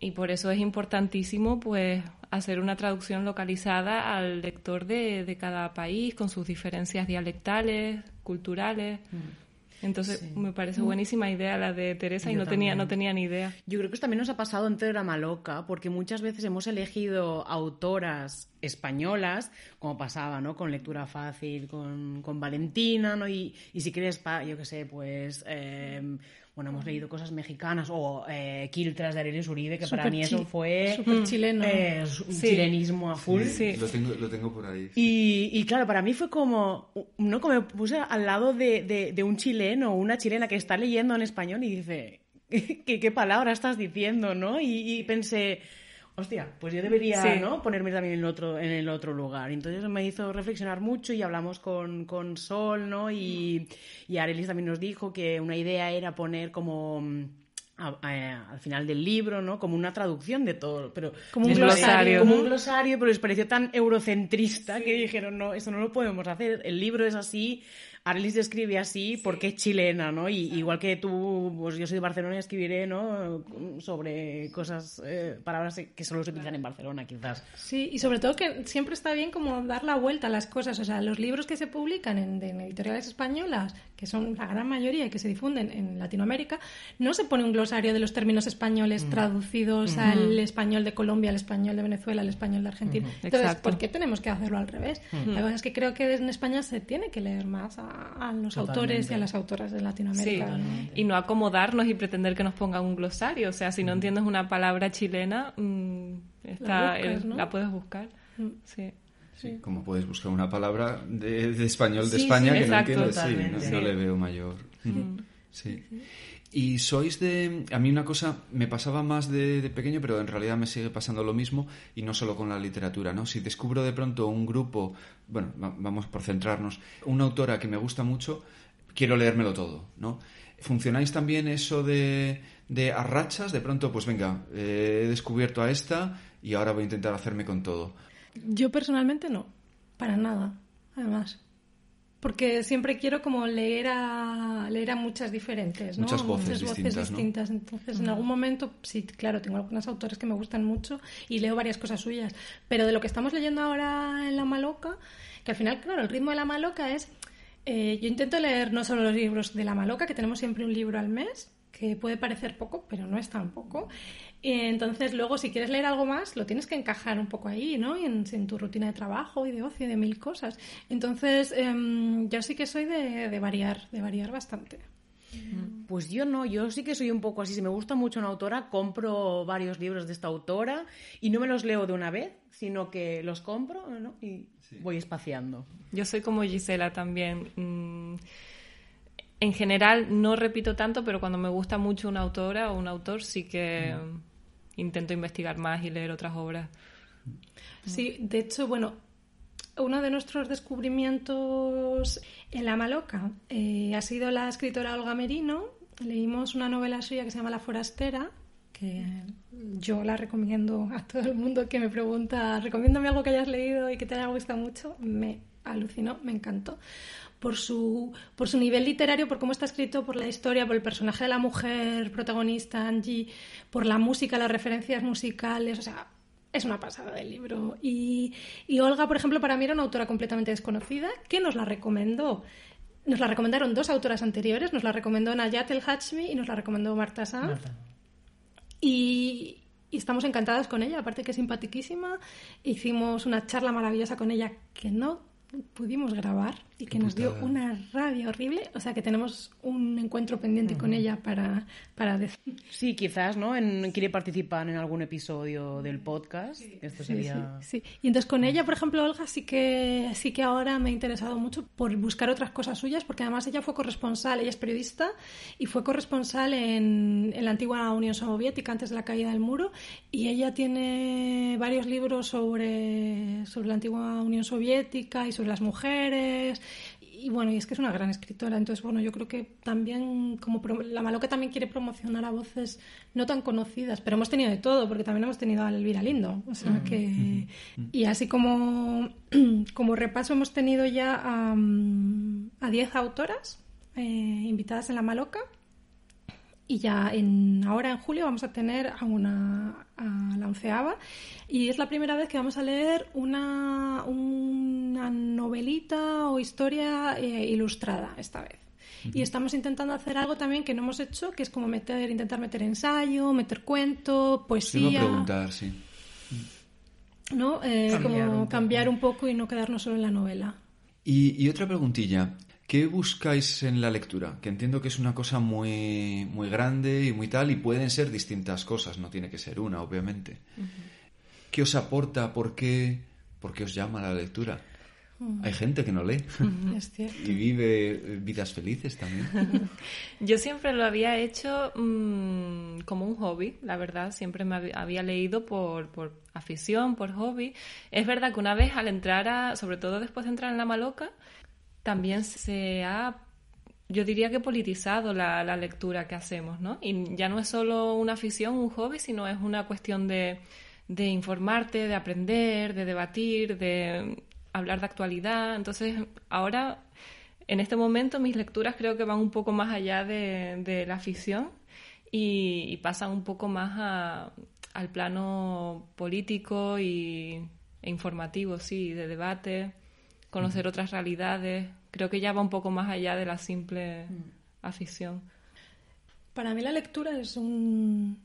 y, por eso es importantísimo pues hacer una traducción localizada al lector de, de cada país con sus diferencias dialectales, culturales. Mm. Entonces me parece buenísima idea la de Teresa y no tenía, no tenía ni idea. Yo creo que también nos ha pasado en la Maloca, porque muchas veces hemos elegido autoras españolas, como pasaba, ¿no? Con lectura fácil, con, con Valentina, ¿no? Y, y si quieres, yo qué sé, pues... Eh, bueno, hemos leído cosas mexicanas o eh, Quiltras de Arelis Uribe, que para mí eso fue super chileno. Eh, chilenismo a full. Sí, Lo, tengo, lo tengo por ahí. Y, y, claro, para mí fue como, ¿no? Como me puse al lado de, de, de un chileno o una chilena que está leyendo en español y dice, ¿qué, qué palabra estás diciendo, no? y, y pensé hostia, pues yo debería ¿no? ponerme también en el, otro, en el otro lugar. Entonces me hizo reflexionar mucho y hablamos con, con Sol, ¿no? Y, y Arelis también nos dijo que una idea era poner como... Mm, al final del libro, ¿no? Como una traducción de todo, pero como un glosario, como un glosario, pero les pareció tan eurocentrista que dijeron no, eso no lo podemos hacer. El libro es así, Arlis escribe así porque es chilena, ¿no? Y, igual que tú, pues yo soy de Barcelona y escribiré, ¿no? Sobre cosas, eh, palabras que solo se utilizan en Barcelona, quizás. Sí, y sobre todo que siempre está bien como dar la vuelta a las cosas. O sea, los libros que se publican en, editoriales españolas, que son la gran mayoría y que se difunden en Latinoamérica, no se pone un glosario de los términos españoles mm. traducidos al español de Colombia, al español de Venezuela, al español de Argentina. Entonces, ¿por qué tenemos que hacerlo al revés? La cosa es que creo que en España se tiene que leer más a a los autores y a las autoras de Latinoamérica. Y no acomodarnos y pretender que nos pongan un glosario. O sea, si no mm. entiendes una palabra chilena, mm, está, la, puedes buscar. Mm. Sí. Sí, como puedes buscar una palabra de, español de España que no entiendes, sí, no, le veo mayor. Sí. Y sois de... A mí una cosa me pasaba más de, pequeño, pero en realidad me sigue pasando lo mismo y no solo con la literatura, ¿no? Si descubro de pronto un grupo, bueno, vamos por centrarnos, una autora que me gusta mucho, quiero leérmelo todo, ¿no? ¿Funcionáis también eso de, de arrachas? De pronto, pues venga, eh, he descubierto a esta y ahora voy a intentar hacerme con todo. Yo personalmente no, para nada, además porque siempre quiero como leer a leer a muchas diferentes, ¿no? Muchas voces, distintas, Entonces, en algún momento, sí, claro, tengo algunos autores que me gustan mucho y leo varias cosas suyas. Pero de lo que estamos leyendo ahora en La Maloca, que al final, claro, el ritmo de La Maloca es... Eh, yo intento leer no solo los libros de La Maloca, que tenemos siempre un libro al mes, que puede parecer poco, pero no es tan poco. Y entonces luego si quieres leer algo más, lo tienes que encajar un poco ahí, ¿no? En, en tu rutina de trabajo y de ocio y de mil cosas. Entonces em, yo sí que soy de, de, variar, de variar bastante. Pues yo no, yo sí que soy un poco así. Si me gusta mucho una autora, compro varios libros de esta autora y no me los leo de una vez, sino que los compro ¿no? y voy espaciando. Yo soy como Gisela también. Mm, en general no repito tanto, pero cuando me gusta mucho una autora o un autor sí que. Intento investigar más y leer otras obras. Sí, de hecho, bueno, uno de nuestros descubrimientos en La Maloca eh, ha sido la escritora Olga Merino. Leímos una novela suya que se llama La Forastera, que yo la recomiendo a todo el mundo que me pregunta, recomiéndame algo que hayas leído y que te haya gustado mucho. Me alucinó, me encantó por su, por su nivel literario, por cómo está escrito, por la historia, por el personaje de la mujer protagonista, Angie, por la música, las referencias musicales, o sea, es una pasada del libro. Y, y Olga, por ejemplo, para mí era una autora completamente desconocida que nos la recomendó. Nos la recomendaron dos autoras anteriores, nos la recomendó Nayat El Hachmi y nos la recomendó Marta Sanz. Y, y estamos encantadas con ella, aparte que es simpaticísima. Hicimos una charla maravillosa con ella que no pudimos grabar y que nos dio una rabia horrible. O sea que tenemos un encuentro pendiente con ella para, para decir. Sí, quizás, ¿no? En, quiere participar en algún episodio del podcast. Esto sería... Sí, Y entonces con ella, por ejemplo, Olga, sí que, sí que ahora me ha interesado mucho por buscar otras cosas suyas, porque además ella fue corresponsal, ella es periodista y fue corresponsal en, en la antigua Unión Soviética antes de la caída del muro. Y ella tiene varios libros sobre, sobre la antigua Unión Soviética y sobre las mujeres y bueno, y es que es una gran escritora. Entonces, bueno, yo creo que también, como la Maloca también quiere promocionar a voces no tan conocidas, pero hemos tenido de todo, porque también hemos tenido a Elvira Lindo. O sea que. Y así como, como repaso, hemos tenido ya a 10 autoras eh, invitadas en la Maloca. Y ya en, ahora en julio vamos a tener a, una, a la onceava y es la primera vez que vamos a leer una, una novelita o historia eh, ilustrada esta vez. Y estamos intentando hacer algo también que no hemos hecho, que es como meter, intentar meter ensayo, meter cuento, poesía. Sí, preguntar, sí. ¿No? Eh, como cambiar un poco y no quedarnos solo en la novela. Y, y otra preguntilla. ¿Qué buscáis en la lectura? Que entiendo que es una cosa muy, muy grande y muy tal, y pueden ser distintas cosas, no tiene que ser una, obviamente. ¿Qué os aporta? ¿Por qué, ¿Por qué os llama la lectura? Hay gente que no lee y vive vidas felices también. Yo siempre lo había hecho mm, como un hobby, la verdad. Siempre me había leído por, por, afición, por hobby. Es verdad que una vez al entrar, a, sobre todo después de entrar en la maloca, también se ha, yo diría que politizado la, lectura que hacemos, ¿no? Y ya no es solo una afición, un hobby, sino es una cuestión de, de informarte, de aprender, de debatir, de hablar de actualidad. Entonces, ahora, en este momento, mis lecturas creo que van un poco más allá de, la afición y, pasan un poco más al plano político y, e informativo, sí, de debate conocer otras realidades. Creo que ya va un poco más allá de la simple mm. afición. Para mí la lectura es un...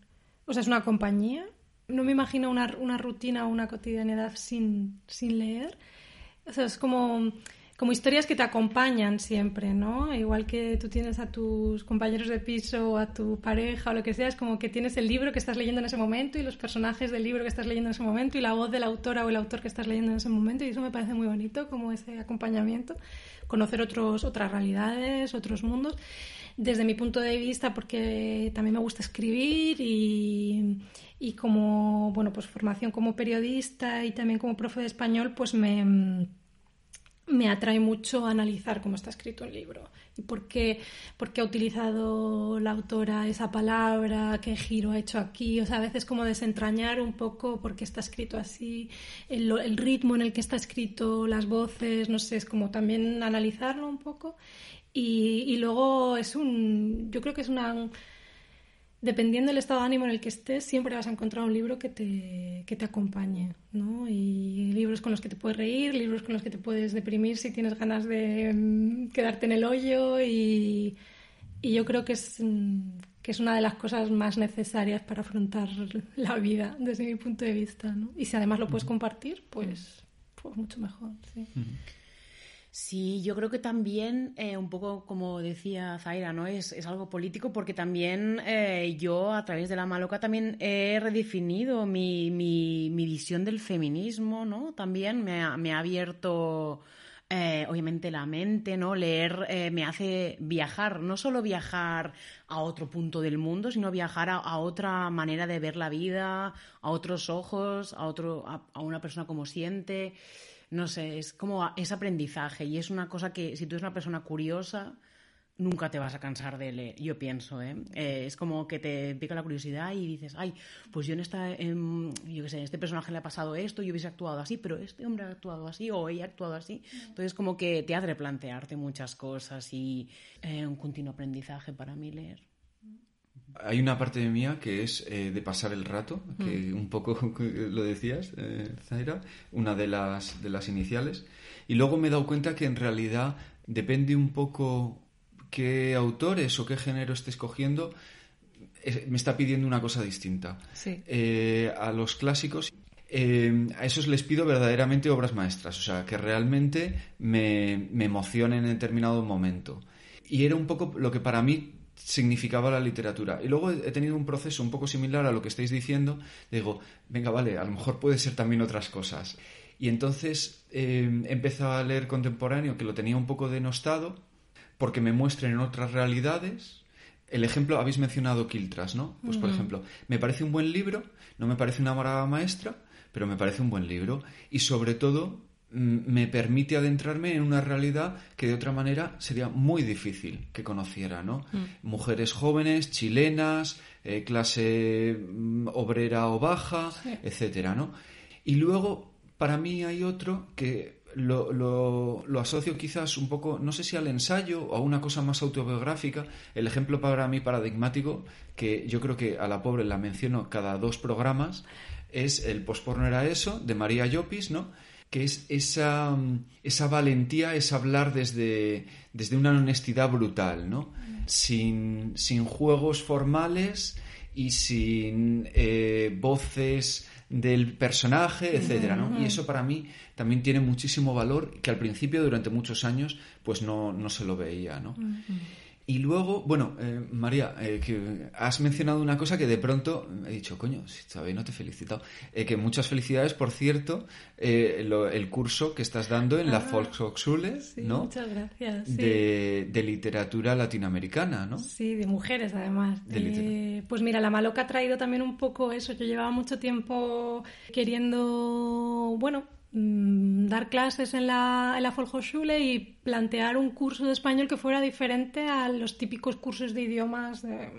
O sea, es una compañía. No me imagino una, una rutina o una cotidianidad sin, sin leer. O sea, es como como historias que te acompañan siempre, ¿no? Igual que tú tienes a tus compañeros de piso a tu pareja o lo que sea, es como que tienes el libro que estás leyendo en ese momento y los personajes del libro que estás leyendo en ese momento y la voz de la autora o el autor que estás leyendo en ese momento y eso me parece muy bonito, como ese acompañamiento, conocer otros, otras realidades, otros mundos. Desde mi punto de vista, porque también me gusta escribir y, y como, bueno, pues formación como periodista y también como profe de español, pues me me atrae mucho analizar cómo está escrito un libro y por qué, ha utilizado la autora esa palabra, qué giro ha hecho aquí, o sea, a veces como desentrañar un poco por qué está escrito así, el, el ritmo en el que está escrito, las voces, no sé, es como también analizarlo un poco. Y, y luego es un, yo creo que es una dependiendo del estado de ánimo en el que estés, siempre vas a encontrar un libro que te, que te acompañe, ¿no? Y libros con los que te puedes reír, libros con los que te puedes deprimir si tienes ganas de mm, quedarte en el hoyo y, y yo creo que es, mm, que es una de las cosas más necesarias para afrontar la vida desde mi punto de vista, ¿no? Y si además lo puedes compartir, pues, pues mucho mejor, sí. Sí, yo creo que también, eh, un poco como decía Zaira, ¿no? Es, es algo político porque también eh, yo, a través de la Maloca, también he redefinido mi, mi, mi visión del feminismo, ¿no? También me ha, me ha abierto, eh, obviamente, la mente, ¿no? Leer me hace viajar, no solo viajar a otro punto del mundo, sino viajar a, otra manera de ver la vida, a otros ojos, a, otro, a una persona como siente no sé, es como es aprendizaje y es una cosa que si tú eres una persona curiosa, nunca te vas a cansar de leer, yo pienso, ¿eh? ¿eh? es como que te pica la curiosidad y dices, ay, pues yo en esta, yo qué sé, este personaje le ha pasado esto, yo hubiese actuado así, pero este hombre ha actuado así o ella ha actuado así. Entonces como que te hace replantearte muchas cosas y eh, un continuo aprendizaje para mí leer. Hay una parte de mía que es eh, de pasar el rato, que mm. un poco lo decías, eh, Zaira, una de las, de las iniciales. Y luego me he dado cuenta que en realidad depende un poco qué autores o qué género esté escogiendo, me está pidiendo una cosa distinta. Eh, a los clásicos, a esos les pido verdaderamente obras maestras, o sea, que realmente me, me emocionen en determinado momento. Y era un poco lo que para mí significaba la literatura. Y luego he tenido un proceso un poco similar a lo que estáis diciendo. Digo, venga, vale, a lo mejor puede ser también otras cosas. Y entonces eh, he empezado a leer contemporáneo, que lo tenía un poco denostado, porque me muestren otras realidades. El ejemplo, habéis mencionado Quiltras, ¿no? Pues, por ejemplo, me parece un buen libro, no me parece una morada maestra, pero me parece un buen libro. Y sobre todo, me permite adentrarme en una realidad que de otra manera sería muy difícil que conociera, ¿no? Mm. Mujeres jóvenes, chilenas, eh, clase mm, obrera o baja, etcétera, ¿no? Y luego, para mí hay otro que lo, lo, lo, asocio quizás un poco, no sé si al ensayo o a una cosa más autobiográfica. El ejemplo para mí paradigmático, que yo creo que a la pobre la menciono cada dos programas, es el Posporno era eso, de María Llopis, ¿no? Que es esa, esa valentía, es hablar desde, desde una honestidad brutal, ¿no? Sin, sin juegos formales y sin eh, voces del personaje, etcétera, ¿no? Y eso para mí también tiene muchísimo valor que al principio, durante muchos años, pues no, no se lo veía, ¿no? Y luego, bueno, eh, María, eh, que has mencionado una cosa que de pronto he dicho, coño, si todavía no te he felicitado. Eh, que muchas felicidades, por cierto, el curso que estás dando en la Ah, Volkshochschule, sí, ¿no? Muchas gracias. sí. De, de literatura latinoamericana, ¿no? Sí, de mujeres además. De. Eh, pues mira, la Maloca ha traído también un poco eso. Yo llevaba mucho tiempo queriendo, bueno, mm, dar clases en la, en la Volkshochschule y plantear un curso de español que fuera diferente a los típicos cursos de idiomas de,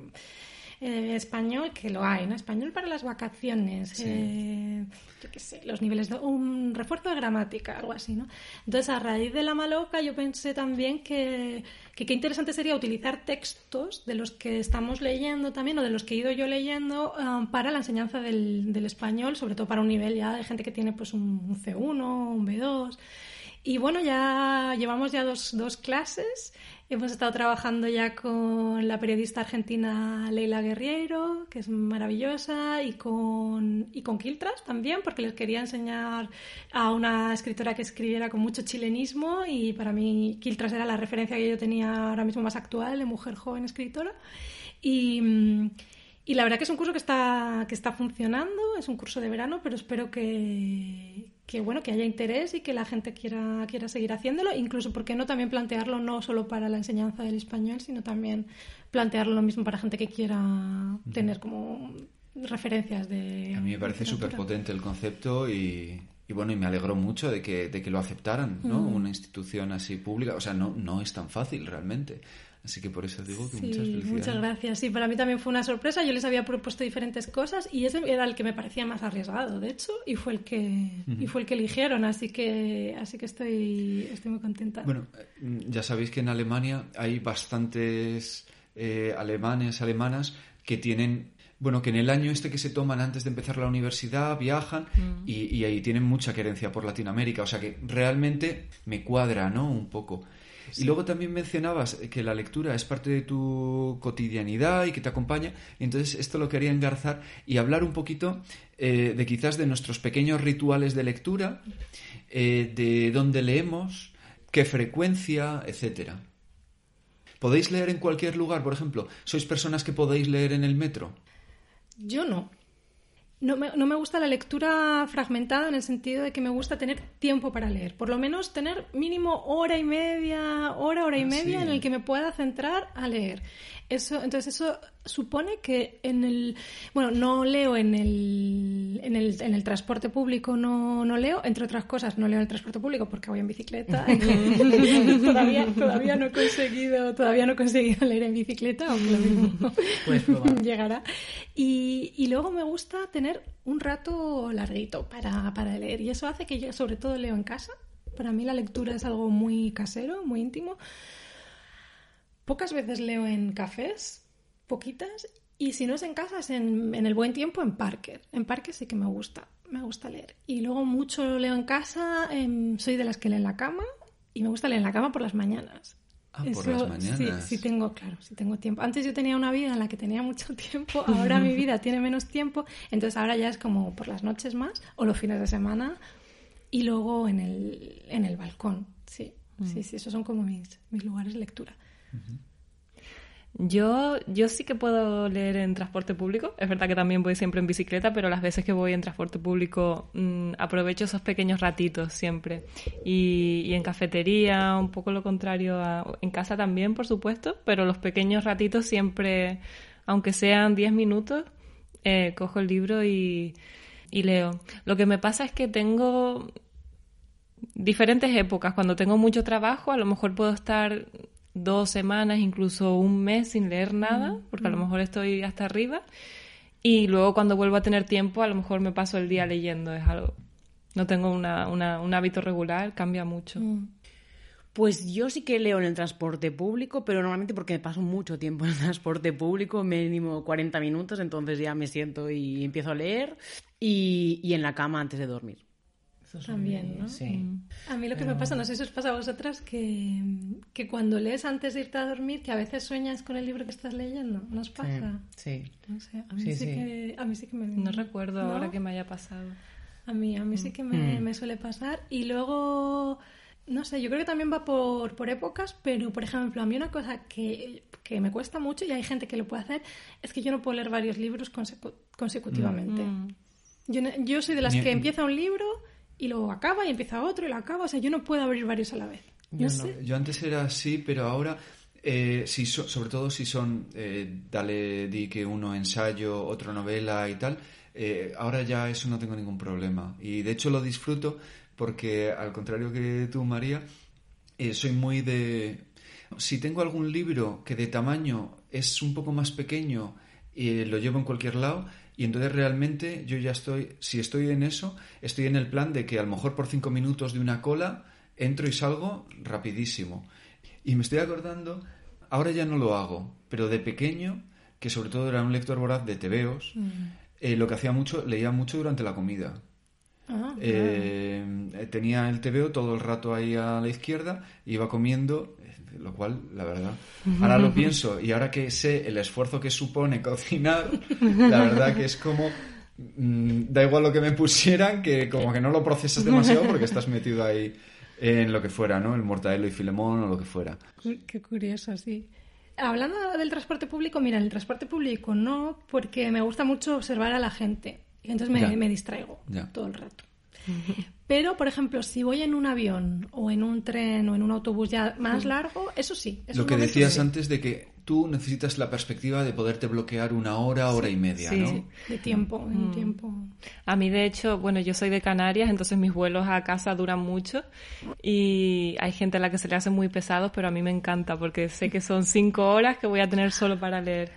eh, español, que lo hay, ¿no? Español para las vacaciones, eh, yo qué sé, los niveles de un refuerzo de gramática, algo así, ¿no? Entonces, a raíz de la maloca, yo pensé también que que qué interesante sería utilizar textos de los que estamos leyendo también, o de los que he ido yo leyendo, ah, para la enseñanza del, del español, sobre todo para un nivel ya de gente que tiene pues un, un C1, un B2. Y bueno, ya llevamos ya dos, dos clases. Hemos estado trabajando ya con la periodista argentina Leila Guerriero, que es maravillosa, y con, y con Quiltras también, porque les quería enseñar a una escritora que escribiera con mucho chilenismo y para mí Quiltras era la referencia que yo tenía ahora mismo más actual de mujer joven escritora. Y, y la verdad que es un curso que está, que está funcionando, es un curso de verano, pero espero que, que bueno, que haya interés y que la gente quiera, quiera seguir haciéndolo, incluso, ¿por qué no también plantearlo no solo para la enseñanza del español, sino también plantearlo lo mismo para gente que quiera tener como referencias de... A mí me parece súper potente el concepto y, y bueno, y me alegro mucho de que, de que lo aceptaran, ¿no? Mm. Una institución así pública, o sea, no, no es tan fácil realmente. Así que por eso digo que Sí, muchas felicidades. muchas gracias. Sí, para mí también fue una sorpresa. Yo les había propuesto diferentes cosas y ese era el que me parecía más arriesgado, de hecho, y fue el que y fue el que eligieron. Así que así que estoy estoy muy contenta. Bueno, ya sabéis que en Alemania hay bastantes eh, alemanes, alemanas que tienen, bueno, que en el año este que se toman antes de empezar la universidad viajan y, y ahí tienen mucha querencia por Latinoamérica. O sea que realmente me cuadra, ¿no? Un poco. Y luego también mencionabas que la lectura es parte de tu cotidianidad y que te acompaña. Y entonces esto lo quería engarzar y hablar un poquito eh, de quizás de nuestros pequeños rituales de lectura, eh, de dónde leemos, qué frecuencia, etcétera. ¿Podéis leer en cualquier lugar, por ejemplo? ¿Sois personas que podéis leer en el metro? Yo no. No me, no me gusta la lectura fragmentada en el sentido de que me gusta tener tiempo para leer. Por lo menos tener mínimo hora y media, hora, hora y Ah, media sí. en el que me pueda centrar a leer. Eso, entonces eso supone que en el... Bueno, no leo en el, en el, en el transporte público, no, no leo. Entre otras cosas, no leo en el transporte público porque voy en bicicleta. todavía, todavía no he conseguido, todavía no he conseguido leer en bicicleta, aunque lo mismo llegará. Y, y luego me gusta tener un rato larguito para, para leer. Y eso hace que yo sobre todo leo en casa. Para mí la lectura es algo muy casero, muy íntimo. Pocas veces leo en cafés, poquitas. Y si no es en casa, es en, en el buen tiempo en parques. En parques sí que me gusta, me gusta leer. Y luego mucho leo en casa. em, soy de las que lee en la cama. Y me gusta leer en la cama por las mañanas. Ah, por las mañanas. Sí, sí tengo, claro, sí tengo tiempo. Antes yo tenía una vida en la que tenía mucho tiempo, ahora mi vida tiene menos tiempo, entonces ahora ya es como por las noches más o los fines de semana y luego en el, en el balcón. Sí, sí, sí, esos son como mis, mis lugares de lectura. Yo, yo sí que puedo leer en transporte público. Es verdad que también voy siempre en bicicleta, pero las veces que voy en transporte público mm, aprovecho esos pequeños ratitos siempre. Y, y en cafetería, un poco lo contrario a... En casa también, por supuesto, pero los pequeños ratitos siempre, aunque sean 10 minutos, eh, cojo el libro y, y leo. Lo que me pasa es que tengo diferentes épocas. Cuando tengo mucho trabajo, a lo mejor puedo estar dos semanas, incluso un mes sin leer nada, porque a lo mejor estoy hasta arriba. Y luego cuando vuelvo a tener tiempo, a lo mejor me paso el día leyendo. Es algo. No tengo una, una, un hábito regular, cambia mucho. Pues yo sí que leo en el transporte público, pero normalmente porque me paso mucho tiempo en el transporte público, mínimo 40 minutos, entonces ya me siento y empiezo a leer y, y en la cama antes de dormir. También, ¿no? Sí. Mm. A mí lo que me pasa, no sé si os pasa a vosotras, que, que cuando lees antes de irte a dormir, que a veces sueñas con el libro que estás leyendo, ¿no os pasa? Sí. No sé, a mí Sí, sí, sí. Que, a mí sí que me... No recuerdo ¿No? ahora que me haya pasado. A mí, a mí sí que me, Mm. me suele pasar. Y luego, no sé, yo creo que también va por, por épocas, pero por ejemplo, a mí una cosa que, que me cuesta mucho, y hay gente que lo puede hacer, es que yo no puedo leer varios libros consecu- consecutivamente. Mm. Yo, no- yo soy de las Ni- que empieza un libro y luego acaba y empieza otro y lo acaba. O sea, yo no puedo abrir varios a la vez. No sé. Yo antes era así, pero ahora, eh, si so- sobre todo si son, eh, dale, di que uno ensayo, otro novela y tal, eh, ahora ya eso no tengo ningún problema. Y de hecho lo disfruto porque, al contrario que tú, María, eh, soy muy de... Si tengo algún libro que de tamaño es un poco más pequeño y lo llevo en cualquier lado, y entonces realmente yo ya estoy, si estoy en eso, estoy en el plan de que a lo mejor por cinco minutos de una cola entro y salgo rapidísimo. Y me estoy acordando, ahora ya no lo hago, pero de pequeño, que sobre todo era un lector voraz de tebeos, eh, lo que hacía mucho, leía mucho durante la comida. Ah, Eh, tenía el TVO todo el rato ahí a la izquierda, iba comiendo, lo cual, la verdad, ahora lo pienso y ahora que sé el esfuerzo que supone cocinar, la verdad que es como, mm, da igual lo que me pusieran, que como que no lo procesas demasiado porque estás metido ahí en lo que fuera, ¿no? El mortadelo y filemón o lo que fuera. Qué curioso, sí. Hablando del transporte público, mira, el transporte público no, porque me gusta mucho observar a la gente. Y entonces Ya. me, me distraigo Ya. todo el rato. Pero, por ejemplo, si voy en un avión o en un tren o en un autobús ya más largo, eso sí. esos Lo que decías sí. antes de que tú necesitas la perspectiva de poderte bloquear una hora, hora y media, sí, ¿no? sí. De tiempo, en Mm. tiempo. A mí, de hecho, bueno, yo soy de Canarias, entonces mis vuelos a casa duran mucho y hay gente a la que se le hacen muy pesados, pero a mí me encanta porque sé que son cinco horas que voy a tener solo para leer.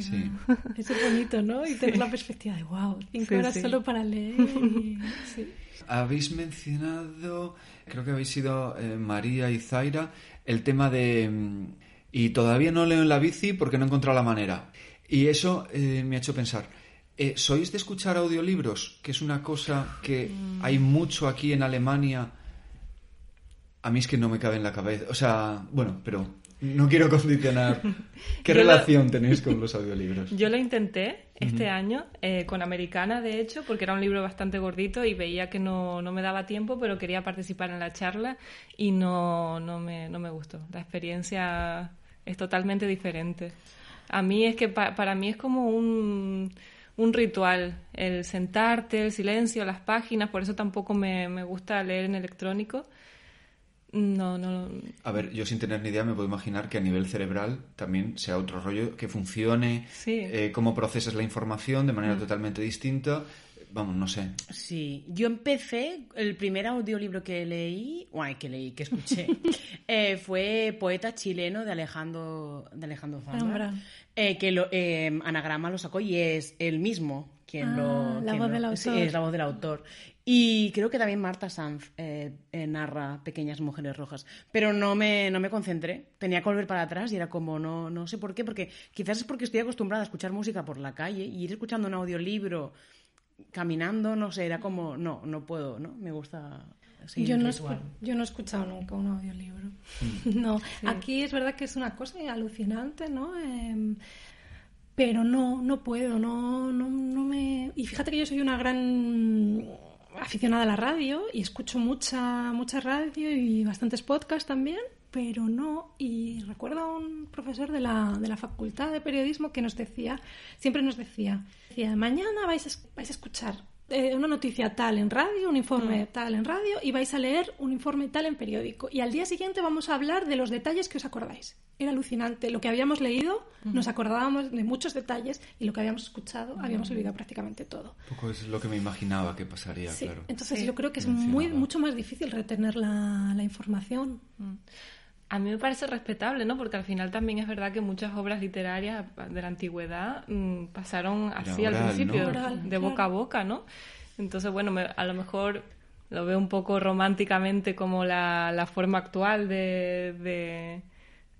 Sí. Eso es bonito, ¿no? Y tener la perspectiva de, wow, cinco Sí, horas sí. solo para leer. y- sí. Habéis mencionado, creo que habéis sido eh, María y Zaira, el tema de... mm, Y todavía no leo en la bici porque no he encontrado la manera. Y eso eh, me ha hecho pensar. eh, ¿Sois de escuchar audiolibros? Que es una cosa que hay mucho aquí en Alemania. A mí es que no me cabe en la cabeza. O sea, bueno, pero no quiero condicionar. ¿Qué Yo lo- relación tenéis con los audiolibros? Yo lo intenté este año eh, con Americana, de hecho, porque era un libro bastante gordito y veía que no, no me daba tiempo, pero quería participar en la charla y no, no, me, no me gustó. La experiencia es totalmente diferente. A mí es que pa- para mí es como un, un ritual, el sentarte, el silencio, las páginas, por eso tampoco me, me gusta leer en electrónico. No, no, A ver, yo sin tener ni idea me puedo imaginar que a nivel cerebral también sea otro rollo que funcione, Sí. eh, cómo procesas la información de manera totalmente distinta. Vamos, no sé. Sí, yo empecé, el primer audiolibro que leí, guay, que leí, que escuché, eh, fue Poeta chileno de Alejandro, de Alejandro Zambra, eh, que lo, eh, Anagrama lo sacó y es el mismo quien Ah, lo... la quien voz lo- del sí, autor. es la voz del autor. Y creo que también Marta Sanz eh, eh, narra Pequeñas Mujeres Rojas, pero no me, no me concentré, tenía que volver para atrás y era como, no, no sé por qué, porque quizás es porque estoy acostumbrada a escuchar música por la calle y ir escuchando un audiolibro caminando, no sé, era como, no, no puedo, ¿no? Me gusta seguir Yo no, yo no he escuchado nunca un audiolibro. Mm. No, aquí es verdad que es una cosa alucinante, ¿no? Em, pero no, no puedo, no, no, no me... Y fíjate que yo soy una gran aficionada a la radio y escucho mucha, mucha radio y bastantes podcasts también, pero no. Y recuerdo a un profesor de la, de la Facultad de Periodismo que nos decía, siempre nos decía, decía, mañana vais a, vais a escuchar eh, una noticia tal en radio, un informe tal en radio y vais a leer un informe tal en periódico. Y al día siguiente vamos a hablar de los detalles que os acordáis. Era alucinante. Lo que habíamos leído, nos acordábamos de muchos detalles y lo que habíamos escuchado, habíamos olvidado prácticamente todo. Un poco es lo que me imaginaba que pasaría, Sí, claro. Entonces yo creo que es muy, mucho más difícil retener la, la información. A mí me parece respetable, ¿no? Porque al final también es verdad que muchas obras literarias de la antigüedad mm, pasaron así al principio, ¿no? Oral, de boca a boca, ¿no? Entonces, bueno, me- a lo mejor lo veo un poco románticamente como la, la forma actual de, de,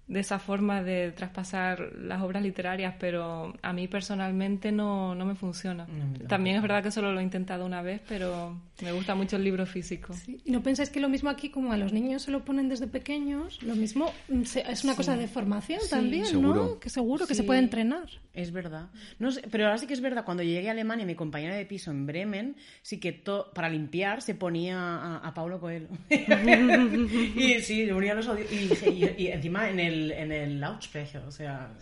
de esa forma de traspasar las obras literarias, pero a mí personalmente no, no me funciona. También es verdad que solo lo he intentado una vez, pero me gusta mucho el libro físico. Sí. ¿Y no pensáis que lo mismo aquí, como a los niños se lo ponen desde pequeños, lo mismo mm, se- es una cosa de formación también, Seguro. ¿no? Que seguro que se Sí. puede entrenar. Es verdad. No sé, pero ahora sí que es verdad, cuando llegué a Alemania, mi compañera de piso en Bremen, sí que to- para limpiar se ponía a, a Paulo Coelho. y sí, le ponía los audios. Y, y- y encima en el, en el Lautsprecher, o sea,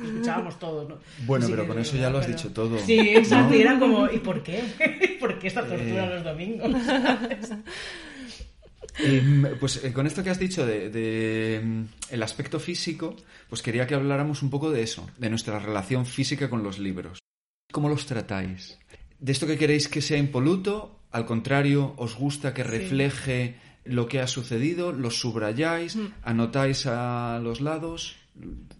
escuchábamos todos. ¿no? Bueno, Sí pero que con es eso ya lo has pero- dicho todo. Sí, exacto. ¿no? Y era como, ¿y por qué? ¿Por qué esta tortura Eh. los domingos? Em, pues eh, con esto que has dicho de, de, em, el aspecto físico, pues quería que habláramos un poco de eso, de nuestra relación física con los libros. ¿Cómo los tratáis? ¿De esto que queréis que sea impoluto? Al contrario, ¿os gusta que refleje lo que ha sucedido? ¿Los subrayáis? ¿Anotáis a los lados?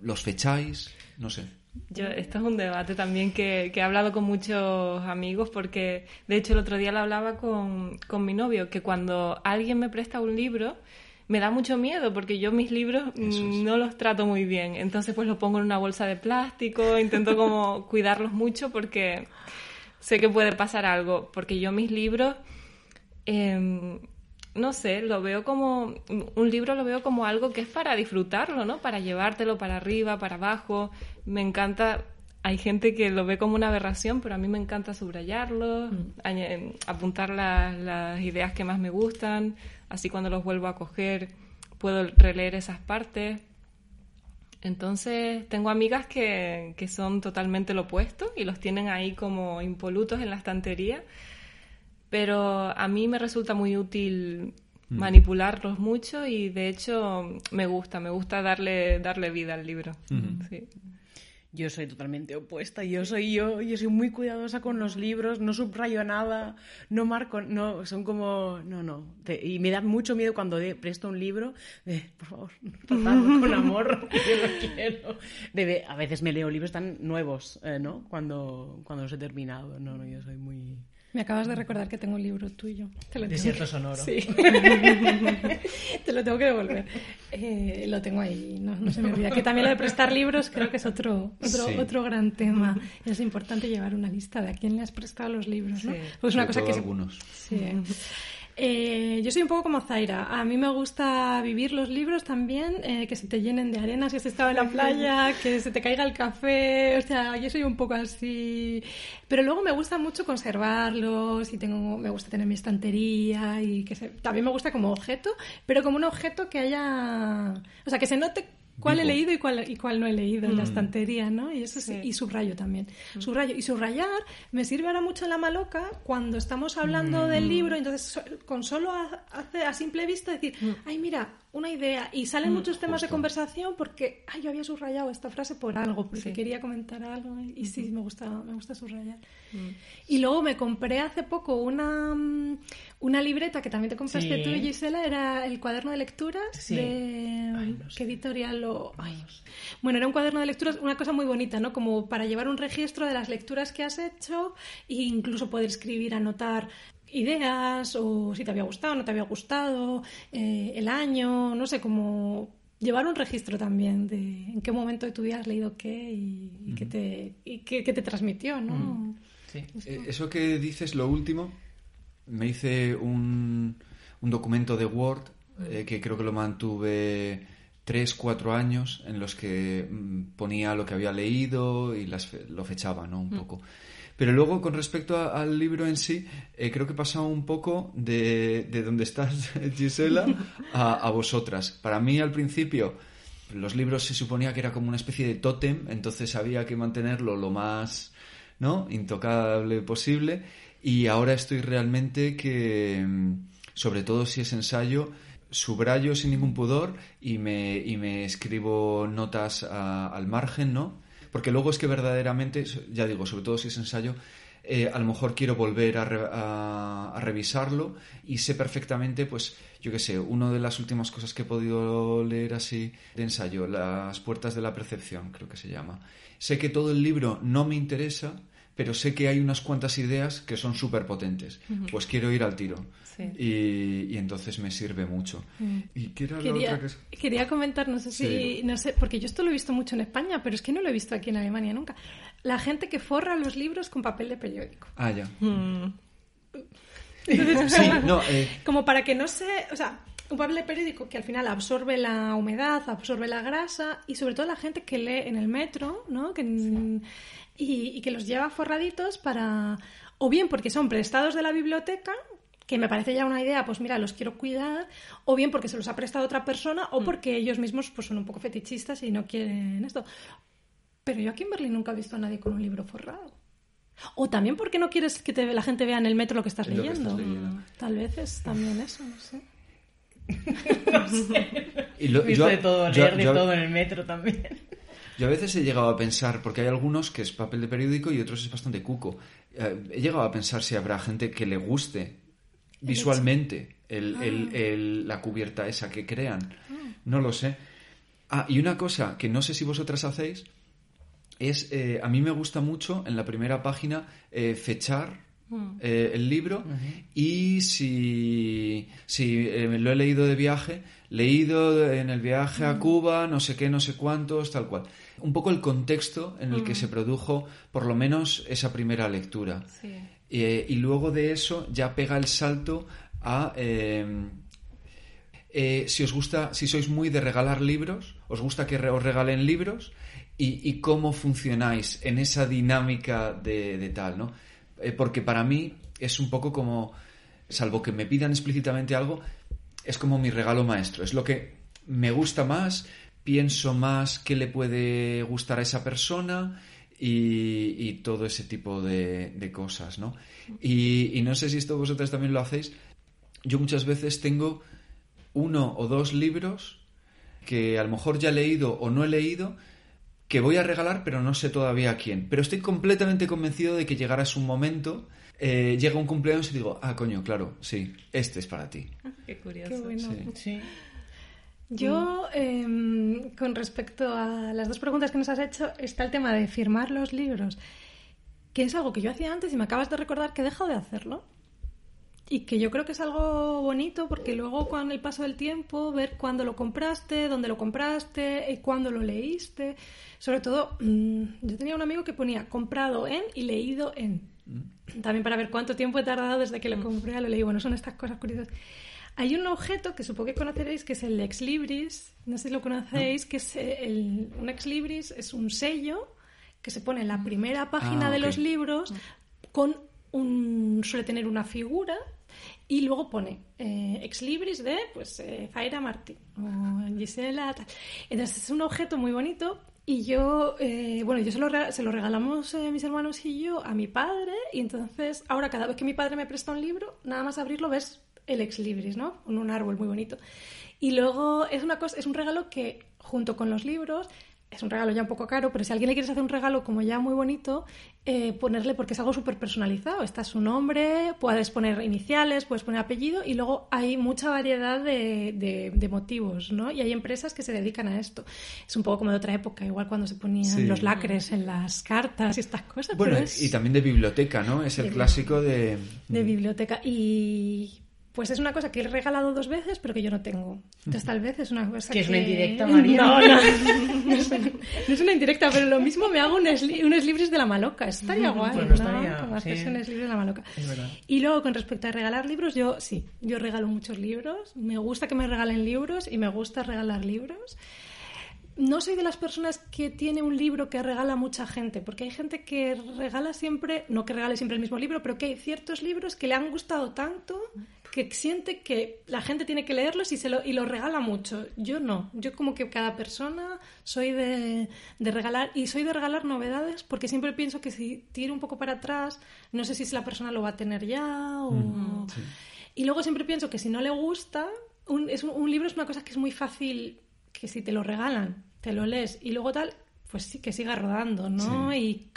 ¿Los fecháis? No sé. Yo, esto es un debate también que, que he hablado con muchos amigos porque, de hecho, el otro día lo hablaba con, con mi novio, que cuando alguien me presta un libro, me da mucho miedo porque yo mis libros mm, no los trato muy bien. Entonces, pues los pongo en una bolsa de plástico, intento como cuidarlos mucho porque sé que puede pasar algo. Porque yo mis libros, em, no sé, lo veo como, un libro lo veo como algo que es para disfrutarlo, ¿no? Para llevártelo para arriba, para abajo. Me encanta, hay gente que lo ve como una aberración, pero a mí me encanta subrayarlo, añ- apuntar la- las ideas que más me gustan, así cuando los vuelvo a coger puedo releer esas partes. Entonces, tengo amigas que, que son totalmente lo opuesto y los tienen ahí como impolutos en la estantería, pero a mí me resulta muy útil manipularlos mucho y de hecho me gusta, me gusta darle, darle vida al libro. Sí. Yo soy totalmente opuesta. Yo soy yo, yo soy muy cuidadosa con los libros, no subrayo nada, no marco, no, son como, no, no. Te- y me da mucho miedo cuando de- presto un libro, de, por favor, tratadlo con amor, yo lo quiero. De- a veces me leo libros tan nuevos, eh, ¿no? Cuando, cuando los he terminado. No, no, yo soy muy... Me acabas de recordar que tengo un libro tuyo. Te lo tengo Desierto que- sonoro. Sí. Te lo tengo que devolver. Eh, lo tengo ahí, no, no se me olvida. Que también lo de prestar libros creo que es otro, otro, Sí. otro gran tema. Es importante llevar una lista de a quién le has prestado los libros, ¿no? Sí. Pues es una Sobre cosa que... algunos. Sí. Eh, yo soy un poco como Zaira. A mí me gusta vivir los libros también, eh, que se te llenen de arena si has estado en la playa, que se te caiga el café. O sea, yo soy un poco así. Pero luego me gusta mucho conservarlos y tengo, me gusta tener mi estantería y que se- también me gusta como objeto, pero como un objeto que haya, o sea, que se note cuál he leído y cuál, y cuál no he leído en la estantería, ¿no? Y eso sí, y subrayo también. Subrayo. Y subrayar me sirve ahora mucho en la maloca cuando estamos hablando del libro, entonces con solo a simple vista decir, ay, mira, una idea. Y salen muchos temas de conversación porque, ay, yo había subrayado esta frase por algo, porque quería comentar algo. Y sí, me gusta, me gusta subrayar. Y luego me compré hace poco una, mm, una libreta que también te compraste Sí. tú, Gisela, era el cuaderno de lecturas Sí. de... Ay, no sé. ¿Qué editorial lo...? Ay. Bueno, era un cuaderno de lecturas, una cosa muy bonita, ¿no? Como para llevar un registro de las lecturas que has hecho e incluso poder escribir, anotar ideas o si te había gustado, no te había gustado, eh, el año, no sé, como llevar un registro también de en qué momento de tu vida has leído qué y, y qué, te, y qué, qué te transmitió, ¿no? Sí. Eh, Eso que dices, lo último, me hice un, un documento de Word eh, que creo que lo mantuve tres, cuatro años en los que mm, ponía lo que había leído y las lo fechaba, ¿no? Un poco. Pero luego, con respecto al libro en sí, eh, creo que he pasado un poco de, de donde estás, Gisela, a, a vosotras. Para mí, al principio, los libros se suponía que era como una especie de tótem, entonces había que mantenerlo lo más ¿no? intocable posible. Y ahora estoy realmente que, mm, sobre todo si es ensayo, subrayo sin ningún pudor y me, y me escribo notas a- al margen, ¿no? Porque luego es que verdaderamente, ya digo, sobre todo si es ensayo, eh, a lo mejor quiero volver a, re- a- a revisarlo y sé perfectamente, pues, yo qué sé, una de las últimas cosas que he podido leer así de ensayo, Las puertas de la percepción, creo que se llama. Sé que todo el libro no me interesa, pero sé que hay unas cuantas ideas que son súper potentes. Pues quiero ir al tiro. Sí. Y, y entonces me sirve mucho. ¿Y qué era la Quería, otra que quería comentar, no sé si, Sí. no sé, porque yo esto lo he visto mucho en España, pero es que no lo he visto aquí en Alemania nunca. La gente que forra los libros con papel de periódico. Ah, ya. Mm, Entonces, Sí, no, eh, como para que no se, o sea, un papel de periódico que al final absorbe la humedad, absorbe la grasa y sobre todo la gente que lee en el metro, ¿no? Que, y, y que los lleva forraditos para, o bien porque son prestados de la biblioteca, que me parece ya una idea, pues mira, los quiero cuidar, o bien porque se los ha prestado otra persona, o porque ellos mismos pues son un poco fetichistas y no quieren esto. Pero yo aquí en Berlín nunca he visto a nadie con un libro forrado. O también porque no quieres que te- la gente vea en el metro lo que estás Lo que leyendo. estás leyendo. Mm, Tal vez es también eso, no sé. y lo- He visto yo- de todo, yo- leer de yo- todo en el metro también. Yo a veces he llegado a pensar, porque hay algunos que es papel de periódico y otros es bastante cuco. Eh, he llegado a pensar si habrá gente que le guste visualmente el- el- el- la cubierta esa que crean. No lo sé. Ah, y una cosa que no sé si vosotras hacéis es, eh, a mí me gusta mucho en la primera página eh, fechar eh, el libro y si, si eh, lo he leído de viaje, leído en el viaje a Cuba, no sé qué, no sé cuántos, tal cual. Un poco el contexto en el que se produjo por lo menos esa primera lectura. sí. Eh, y luego de eso ya pega el salto a eh, eh, si os gusta, si sois muy de regalar libros, os gusta que os regalen libros y, cómo funcionáis en esa dinámica de, tal, ¿no? Porque para mí es un poco como, salvo que me pidan explícitamente algo, es como mi regalo maestro, es lo que me gusta más, pienso más qué le puede gustar a esa persona y, y todo ese tipo de, de cosas, ¿no? Y, y no sé si esto vosotras también lo hacéis. Yo muchas veces tengo uno o dos libros que a lo mejor ya he leído o no he leído que voy a regalar, pero no sé todavía a quién. Pero estoy completamente convencido de que llegará su momento, eh, llega un cumpleaños y digo, ah, coño, claro, sí, este es para ti. Qué curioso. Qué bueno. Sí. Sí. Yo, em, con respecto a las dos preguntas que nos has hecho, está el tema de firmar los libros, que es algo que yo hacía antes y me acabas de recordar que he dejado de hacerlo. Y que yo creo que es algo bonito porque luego con el paso del tiempo, ver cuándo lo compraste, dónde lo compraste y cuándo lo leíste. Sobre todo, mm, yo tenía un amigo que ponía comprado en y leído en. También para ver cuánto tiempo he tardado desde que lo compré a lo leí. Bueno, son estas cosas curiosas. Hay un objeto que supongo que conoceréis que es el ex libris. No sé si lo conocéis, que es el, un ex libris, es un sello que se pone en la primera página Ah, de ok. los libros con un. suele tener una figura y luego pone eh, ex libris de pues eh, Zaira Martín o Gisela tal. Entonces es un objeto muy bonito y yo, eh, bueno, yo se lo, se lo regalamos eh, mis hermanos y yo a mi padre y entonces ahora cada vez que mi padre me presta un libro, nada más abrirlo ves el ex libris, ¿no? Con un árbol muy bonito. Y luego es una cosa, es un regalo que junto con los libros es un regalo ya un poco caro, pero si a alguien le quieres hacer un regalo como ya muy bonito, eh, ponerle, porque es algo súper personalizado, está su nombre, puedes poner iniciales, puedes poner apellido y luego hay mucha variedad de, de- de motivos, ¿no? Y hay empresas que se dedican a esto. Es un poco como de otra época, igual cuando se ponían Sí. los lacres en las cartas y estas cosas. Bueno, pero es y también de biblioteca, ¿no? Es el De clásico de... de biblioteca. Y pues es una cosa que he regalado dos veces, pero que yo no tengo. Entonces tal vez es una cosa Que que... es una indirecta, María. No, no, no es, una, no es una indirecta, pero lo mismo me hago un, esli- unos libros de la maloca. Estaría guay, Pues ¿no? no estaría, hacerse sí. unos libros de la maloca. Es verdad. Y luego, con respecto a regalar libros, yo sí, yo regalo muchos libros. Me gusta que me regalen libros y me gusta regalar libros. No soy de las personas que tiene un libro que regala mucha gente, porque hay gente que regala siempre, no que regale siempre el mismo libro, pero que hay ciertos libros que le han gustado tanto que siente que la gente tiene que leerlos y, se lo, y los regala mucho. Yo no. Yo como que cada persona soy de, de regalar y soy de regalar novedades porque siempre pienso que si tiro un poco para atrás, no sé si la persona lo va a tener ya o... Y luego siempre pienso que si no le gusta, un, es un libro es una cosa que es muy fácil, que si te lo regalan, te lo lees y luego tal, pues sí, que siga rodando, ¿no? Y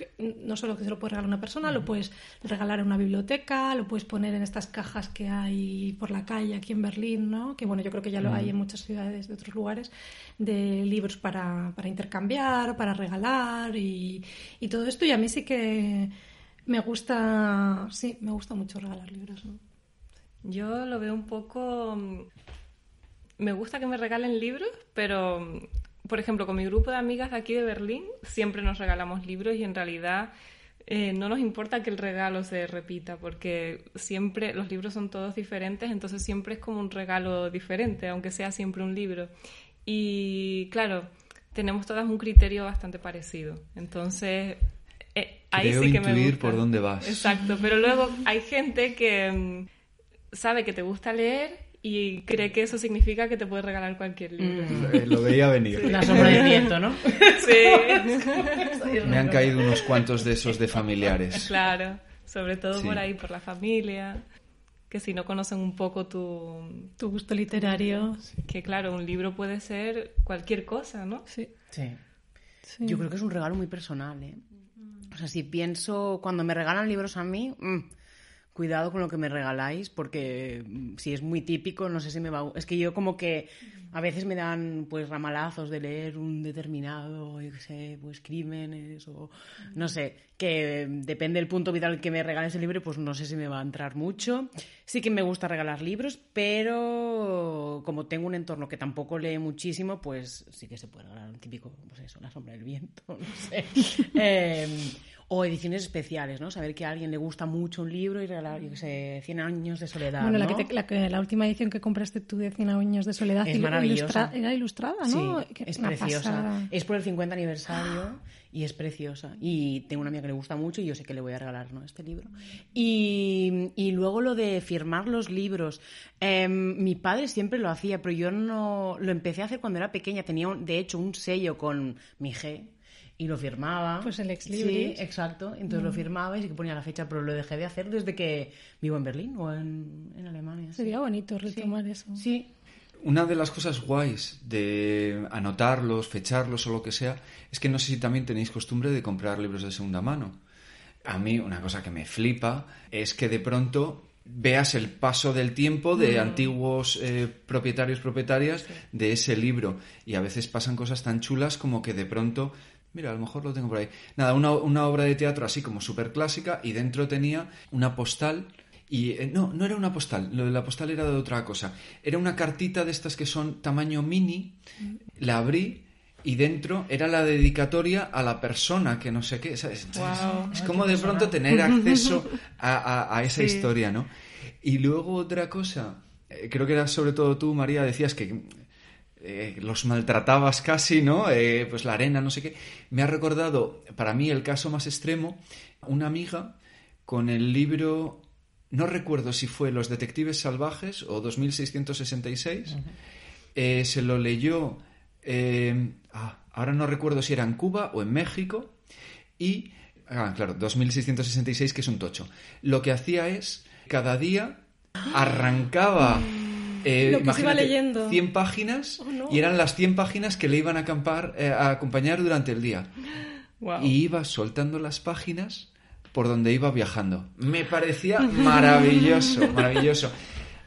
no solo que se lo puede regalar a una persona, lo puedes regalar a una biblioteca, lo puedes poner en estas cajas que hay por la calle aquí en Berlín, ¿no? Que bueno, yo creo que ya lo hay en muchas ciudades de otros lugares, de libros para, para intercambiar, para regalar y, y, todo esto. Y a mí sí que me gusta, sí, me gusta mucho regalar libros, ¿no? Yo lo veo un poco... Me gusta que me regalen libros, pero por ejemplo, con mi grupo de amigas de aquí de Berlín, siempre nos regalamos libros y en realidad eh, no nos importa que el regalo se repita, porque siempre los libros son todos diferentes, entonces siempre es como un regalo diferente, aunque sea siempre un libro. Y claro, tenemos todas un criterio bastante parecido. Entonces, eh, ahí sí que me gusta. por dónde vas. Exacto, pero luego hay gente que mm, sabe que te gusta leer y cree que eso significa que te puede regalar cualquier libro. Mm. Eh, lo veía venir. La sombra viento, ¿no? Sí. Me han caído unos cuantos de esos de familiares. Claro, sobre todo por ahí, por la familia, que si no conocen un poco tu, tu gusto literario. Que claro, un libro puede ser cualquier cosa, ¿no? Sí. Sí. Yo creo que es un regalo muy personal, ¿eh? O sea, si pienso, cuando me regalan libros a mí... Mm, cuidado con lo que me regaláis porque mm, si es muy típico no sé si me va es que yo como que a veces me dan pues ramalazos de leer un determinado yo qué sé pues crímenes o no sé que depende del punto vital que me regales el libro pues no sé si me va a entrar mucho. Sí que me gusta regalar libros pero como tengo un entorno que tampoco lee muchísimo pues sí que se puede regalar un típico pues eso la sombra del viento no sé. Eh, o ediciones especiales, ¿no? Saber que a alguien le gusta mucho un libro y regalar, yo qué sé, 100 años de soledad. Bueno, ¿no? la, que te, la, que, la, última edición que compraste tú de 100 años de soledad es maravillosa. Ilustra, era ilustrada, ¿no? Sí, es preciosa. Pasada. Es por el 50 aniversario y es preciosa. Y tengo una amiga que le gusta mucho y yo sé que le voy a regalar ¿no? este libro. Y, y luego lo de firmar los libros. Eh, mi padre siempre lo hacía, pero yo no lo empecé a hacer cuando era pequeña. Tenía, de hecho, un sello con mi G y lo firmaba. Pues el ex libris. Sí, exacto. Entonces mm. lo firmaba y sí que ponía la fecha, pero lo dejé de hacer desde que vivo en Berlín o en, en Alemania. Sería bonito retomar sí. eso. Sí. Una de las cosas guays de anotarlos, fecharlos o lo que sea, es que no sé si también tenéis costumbre de comprar libros de segunda mano. A mí una cosa que me flipa es que de pronto veas el paso del tiempo de mm. antiguos eh, propietarios, propietarias sí. de ese libro. Y a veces pasan cosas tan chulas como que de pronto Mira, a lo mejor lo tengo por ahí. Nada, una, una obra de teatro así como súper clásica y dentro tenía una postal. Y eh, no, no era una postal, lo de la postal era de otra cosa. Era una cartita de estas que son tamaño mini. La abrí y dentro era la dedicatoria a la persona que no sé qué. ¿sabes? Wow. Es como de pronto tener acceso a, a, a esa sí. historia, ¿no? Y luego otra cosa, eh, creo que era sobre todo tú, María, decías que eh, los maltratabas casi, ¿no? Eh, pues la arena, no sé qué. Me ha recordado, para mí, el caso más extremo, una amiga con el libro, no recuerdo si fue Los Detectives Salvajes o 2666, uh -huh. eh, se lo leyó, ah, ahora no recuerdo si era en Cuba o en México, y, ah, claro, 2666, que es un tocho. Lo que hacía es, cada día arrancaba... Eh, lo que se iba leyendo. 100 páginas oh, no. y eran las 100 páginas que le iban a, acampar, eh, a acompañar durante el día. Wow. Y iba soltando las páginas por donde iba viajando. Me parecía maravilloso, maravilloso.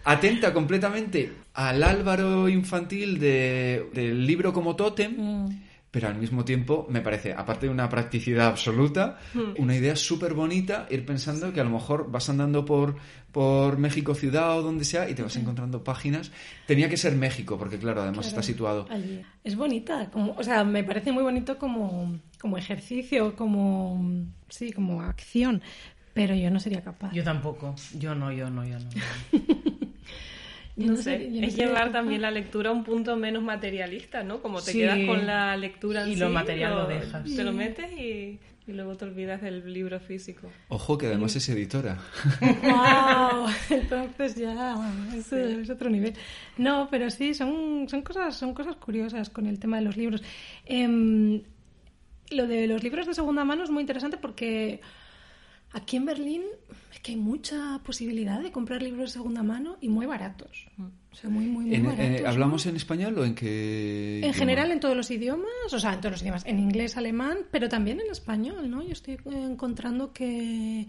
Atenta completamente al Álvaro infantil de, del libro como tótem. Mm pero al mismo tiempo me parece, aparte de una practicidad absoluta, Hmm. una idea súper bonita ir pensando que a lo mejor vas andando por, por México ciudad o donde sea y te vas encontrando páginas. Tenía que ser México, porque claro, además Claro, está situado. allí. Es bonita, como, o sea, me parece muy bonito como, como ejercicio, como, sí, como acción, pero yo no sería capaz. Yo tampoco. Yo no, yo no, yo no. Yo No no sé, sé, yo no es llevar también la lectura a un punto menos materialista, ¿no? Como te Sí. quedas con la lectura en Y lo material lo dejas. Te lo metes y... y luego te olvidas del libro físico. Ojo, que además es editora. ¡Wow! Entonces ya es otro nivel. No, pero sí, son, son, cosas, son cosas curiosas con el tema de los libros. Em, lo de los libros de segunda mano es muy interesante porque aquí en Berlín que hay mucha posibilidad de comprar libros de segunda mano y muy baratos. O sea, muy, muy, muy En- baratos. eh, ¿no? ¿Hablamos en español o en qué? En idioma? general en todos los idiomas, o sea, en todos los idiomas, en inglés, alemán, pero también en español, ¿no? Yo estoy encontrando que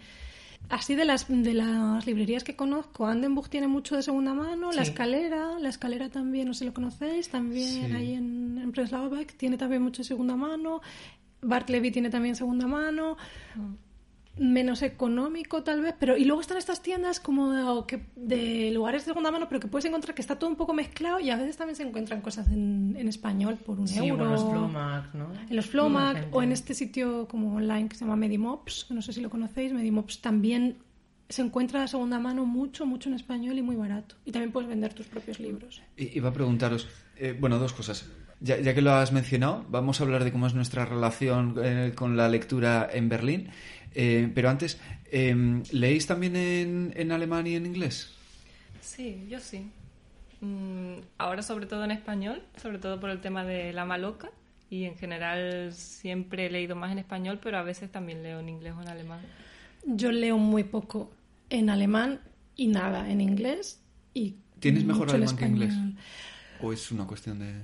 así de las de las librerías que conozco, Andenbuch tiene mucho de segunda mano, La. Escalera, La Escalera también, no sé si lo conocéis, también Sí. ahí en, en Prenzlauer Berg tiene también mucho de segunda mano, Bart Levy tiene también segunda mano. Menos económico tal vez, pero y luego están estas tiendas como de, que- de lugares de segunda mano, pero que puedes encontrar que está todo un poco mezclado y a veces también se encuentran cosas en, en español por un Sí, euro. bueno, los Flomac, ¿no? En los Flomac o en este sitio como online que se llama Medimops, que no sé si lo conocéis, Medimops también se encuentra de segunda mano mucho, mucho en español y muy barato. Y también puedes vender tus propios libros. I- Iba a preguntaros, eh, bueno, dos cosas. Ya, ya que lo has mencionado, vamos a hablar de cómo es nuestra relación eh, con la lectura en Berlín. Eh, pero antes, eh, ¿leéis también en, en alemán y en inglés? Sí, yo sí. Mm, ahora sobre todo en español, sobre todo por el tema de la maloca. Y en general siempre he leído más en español, pero a veces también leo en inglés o en alemán. Yo leo muy poco en alemán y nada en inglés. Y ¿Tienes mejor alemán que inglés? ¿O es una cuestión de...?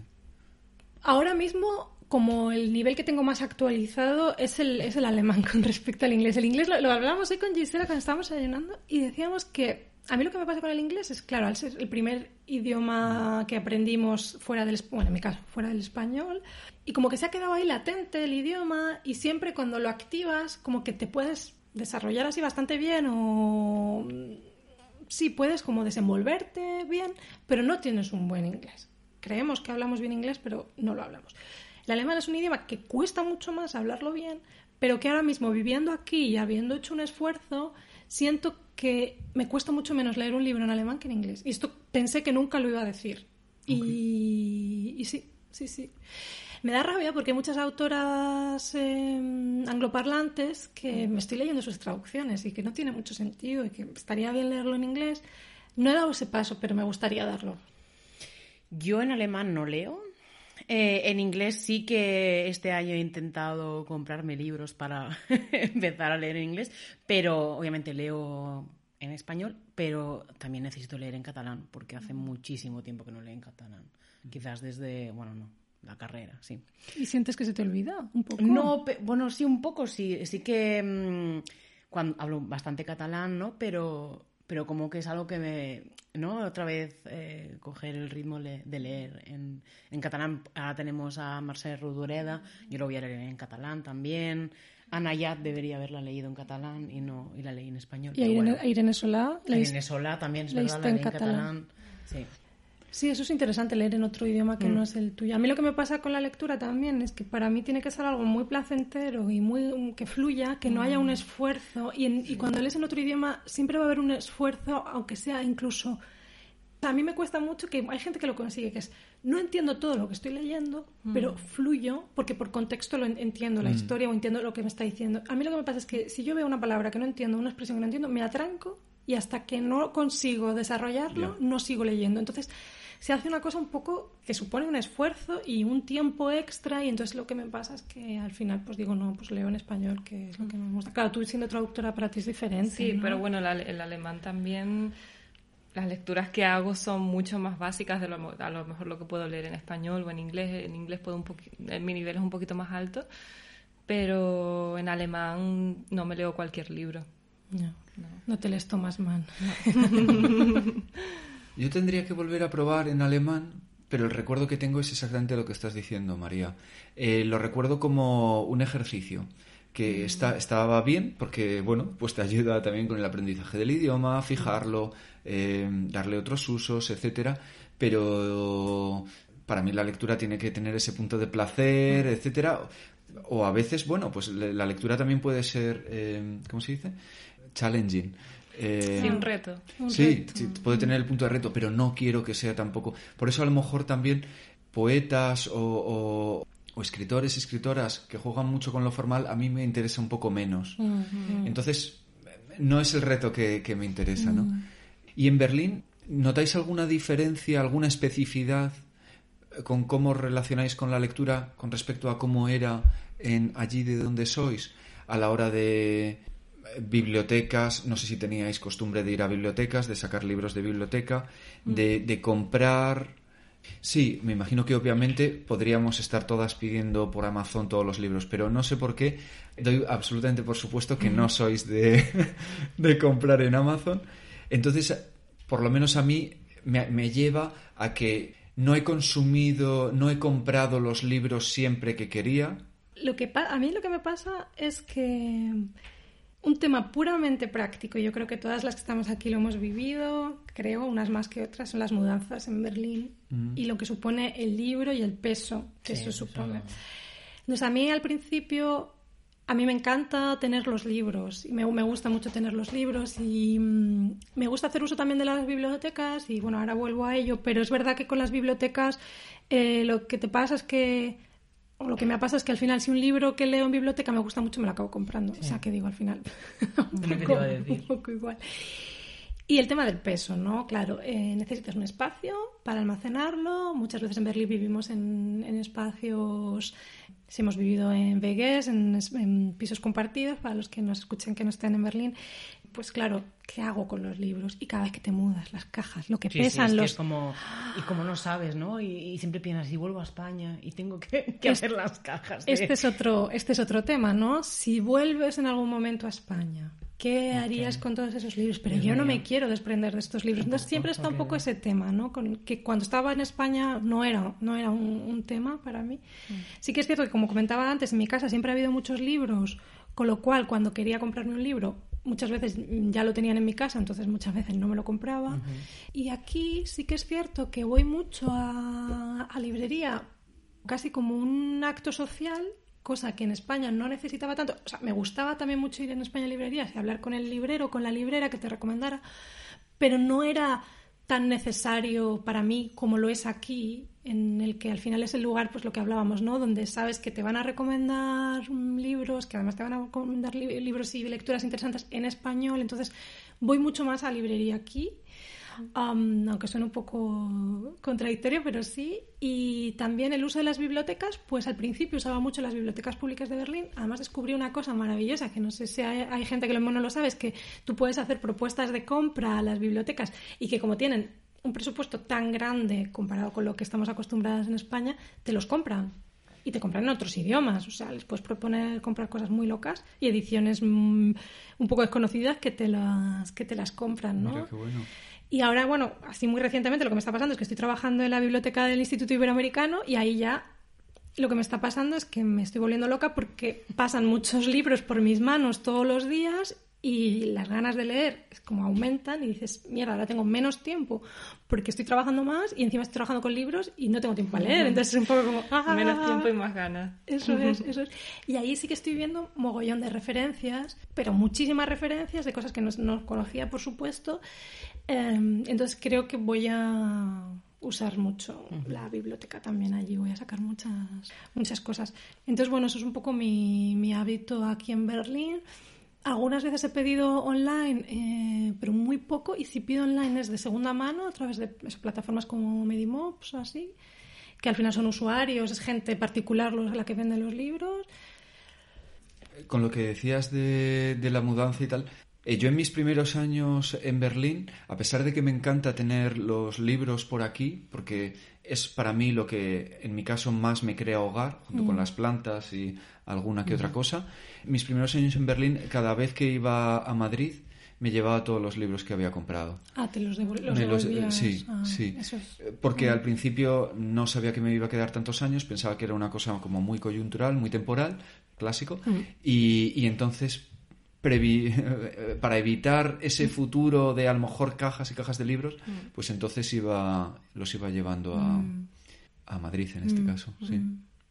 Ahora mismo, como el nivel que tengo más actualizado es el, es el alemán con respecto al inglés. El inglés lo, lo hablábamos hoy con Gisela cuando estábamos ayunando y decíamos que a mí lo que me pasa con el inglés es, claro, al ser el primer idioma que aprendimos fuera del, bueno, en mi caso, fuera del español, y como que se ha quedado ahí latente el idioma y siempre cuando lo activas, como que te puedes desarrollar así bastante bien o sí puedes como desenvolverte bien, pero no tienes un buen inglés. Creemos que hablamos bien inglés, pero no lo hablamos. El alemán es un idioma que cuesta mucho más hablarlo bien, pero que ahora mismo viviendo aquí y habiendo hecho un esfuerzo, siento que me cuesta mucho menos leer un libro en alemán que en inglés. Y esto pensé que nunca lo iba a decir. Y, y sí, sí, sí. Me da rabia porque hay muchas autoras eh, angloparlantes que me estoy leyendo sus traducciones y que no tiene mucho sentido y que estaría bien leerlo en inglés. No he dado ese paso, pero me gustaría darlo. Yo en alemán no leo. Eh, en inglés sí que este año he intentado comprarme libros para empezar a leer en inglés, pero obviamente leo en español, pero también necesito leer en catalán, porque hace muchísimo tiempo que no leo en catalán. Quizás desde, bueno, no, la carrera, sí. ¿Y sientes que se te olvida un poco? No, bueno, sí, un poco, sí. Sí que mm, cuando hablo bastante catalán, ¿no? Pero, pero como que es algo que me, ¿no? Otra vez eh, coger el ritmo le- de leer en, en catalán. Ahora tenemos a Mercè Rodoreda, yo lo voy a leer en catalán también. Ana Yat debería haberla leído en catalán y no y la leí en español. Y a Irene, bueno. a Irene Solá Irene Solá también, es verdad, la leí en catalán. catalán. Sí. Sí, eso es interesante leer en otro idioma que no es el tuyo. A mí lo que me pasa con la lectura también es que para mí tiene que ser algo muy placentero y muy que fluya, que no haya un esfuerzo. Y, en- y cuando lees en otro idioma siempre va a haber un esfuerzo, aunque sea incluso... A mí me cuesta mucho que hay gente que lo consigue, que es no entiendo todo lo que estoy leyendo, pero fluyo porque por contexto lo en- entiendo la historia o entiendo lo que me está diciendo. A mí lo que me pasa es que si yo veo una palabra que no entiendo, una expresión que no entiendo, me atranco y hasta que no consigo desarrollarlo, Ya. no sigo leyendo. Entonces, se hace una cosa un poco que supone un esfuerzo y un tiempo extra y entonces lo que me pasa es que al final pues digo, no, pues leo en español, que es lo que me gusta. Claro, tú siendo traductora para ti es diferente. Sí, ¿no? pero bueno, el, el alemán también, las lecturas que hago son mucho más básicas de lo, a lo mejor lo que puedo leer en español o en inglés. En inglés puedo un mi nivel es un poquito más alto, pero en alemán no me leo cualquier libro. No, no te les tomas man. Yo tendría que volver a probar en alemán, pero el recuerdo que tengo es exactamente lo que estás diciendo, María. Eh, lo recuerdo como un ejercicio que está, estaba bien porque, bueno, pues te ayuda también con el aprendizaje del idioma, fijarlo, eh, darle otros usos, etcétera. Pero para mí la lectura tiene que tener ese punto de placer, etcétera. O a veces, bueno, pues la lectura también puede ser, eh, ¿cómo se dice? Challenging. Eh, Sí, un reto. Un sí, reto. sí, puede tener el punto de reto, pero no quiero que sea tampoco. Por eso a lo mejor también poetas o, o o escritores y escritoras que juegan mucho con lo formal, a mí me interesa un poco menos. Entonces, no es el reto que, me interesa, ¿no? Y en Berlín, ¿notáis alguna diferencia, alguna especificidad con cómo relacionáis con la lectura con respecto a cómo era en allí de donde sois a la hora de bibliotecas, no sé si teníais costumbre de ir a bibliotecas, de sacar libros de biblioteca, de, de comprar Sí, me imagino que obviamente podríamos estar todas pidiendo por Amazon todos los libros, pero no sé por qué. Doy absolutamente por supuesto que no sois de, de comprar en Amazon. Entonces, por lo menos a mí me, lleva a que no he consumido, no he comprado los libros siempre que quería. Lo que a mí lo que me pasa es que un tema puramente práctico, yo creo que todas las que estamos aquí lo hemos vivido, creo, unas más que otras, son las mudanzas en Berlín mm. y lo que supone el libro y el peso que eso supone. Entonces, a mí al principio, a mí me encanta tener los libros y me, me gusta mucho tener los libros y mm, me gusta hacer uso también de las bibliotecas y bueno, ahora vuelvo a ello, pero es verdad que con las bibliotecas eh, lo que te pasa es que o lo que me pasa es que al final si un libro que leo en biblioteca me gusta mucho me lo acabo comprando. O sea, que digo al final un, poco, igual. Y el tema del peso, ¿no? Claro, eh, necesitas un espacio para almacenarlo. Muchas veces en Berlín vivimos en, espacios, si hemos vivido en vegues, en, en, pisos compartidos, para los que nos escuchen que no estén en Berlín, pues claro, ¿qué hago con los libros? Y cada vez que te mudas, las cajas, lo que pesan los... como... Y como no sabes, ¿no? Y, siempre piensas, si vuelvo a España y tengo que, hacer las cajas. Este, es otro, este es otro tema, ¿no? Si vuelves en algún momento a España, ¿qué harías con todos esos libros? Pero yo no me quiero desprender de estos libros. Entonces siempre está un poco ese tema, ¿no? Con, que cuando estaba en España no era, no era un, tema para mí. Mm. Sí que es cierto que, como comentaba antes, en mi casa siempre ha habido muchos libros, con lo cual cuando quería comprarme un libro muchas veces ya lo tenían en mi casa, entonces muchas veces no me lo compraba. Y aquí sí que es cierto que voy mucho a, a, librería casi como un acto social, cosa que en España no necesitaba tanto. O sea, me gustaba también mucho ir en España a librerías y hablar con el librero, con la librera que te recomendara, pero no era tan necesario para mí como lo es aquí en el que al final es el lugar, pues lo que hablábamos, ¿no? Donde sabes que te van a recomendar libros, que además te van a recomendar libros y lecturas interesantes en español. Entonces, voy mucho más a librería aquí, aunque suene un poco contradictorio, pero sí. Y también el uso de las bibliotecas, pues al principio usaba mucho las bibliotecas públicas de Berlín. Además, descubrí una cosa maravillosa, que no sé si hay, gente que no lo sabe, es que tú puedes hacer propuestas de compra a las bibliotecas y que como tienen un presupuesto tan grande comparado con lo que estamos acostumbradas en España, te los compran. Y te compran en otros idiomas. O sea, les puedes proponer comprar cosas muy locas y ediciones mm, un poco desconocidas que te las, que te las compran, ¿no? Y ahora, bueno, así muy recientemente lo que me está pasando es que estoy trabajando en la biblioteca del Instituto Iberoamericano y ahí ya lo que me está pasando es que me estoy volviendo loca porque pasan muchos libros por mis manos todos los días y las ganas de leer como aumentan y dices, mierda, ahora tengo menos tiempo porque estoy trabajando más y encima estoy trabajando con libros y no tengo tiempo para leer. Entonces es un poco como... Ah, menos tiempo y más ganas. Eso es, eso es. Y ahí sí que estoy viendo mogollón de referencias, pero muchísimas referencias de cosas que no, conocía, por supuesto. Em, entonces creo que voy a usar mucho la biblioteca también allí, voy a sacar muchas, muchas cosas. Entonces, bueno, eso es un poco mi, mi hábito aquí en Berlín. Algunas veces he pedido online, eh, pero muy poco, y si pido online es de segunda mano, a través de plataformas como Medimops o así, que al final son usuarios, es gente particular la que vende los libros. Con lo que decías de, de la mudanza y tal, eh, yo en mis primeros años en Berlín, a pesar de que me encanta tener los libros por aquí, porque es para mí lo que en mi caso más me crea hogar, junto con mm. las plantas y alguna que otra cosa, mis primeros años en Berlín, cada vez que iba a Madrid, me llevaba todos los libros que había comprado. Ah, te los, devolvías. Sí, ah, sí. Porque al principio no sabía que me iba a quedar tantos años, pensaba que era una cosa como muy coyuntural, muy temporal, clásico, mm. y, y, entonces para evitar ese futuro de a lo mejor cajas y cajas de libros, mm. pues entonces iba los iba llevando a, a Madrid en este caso, sí.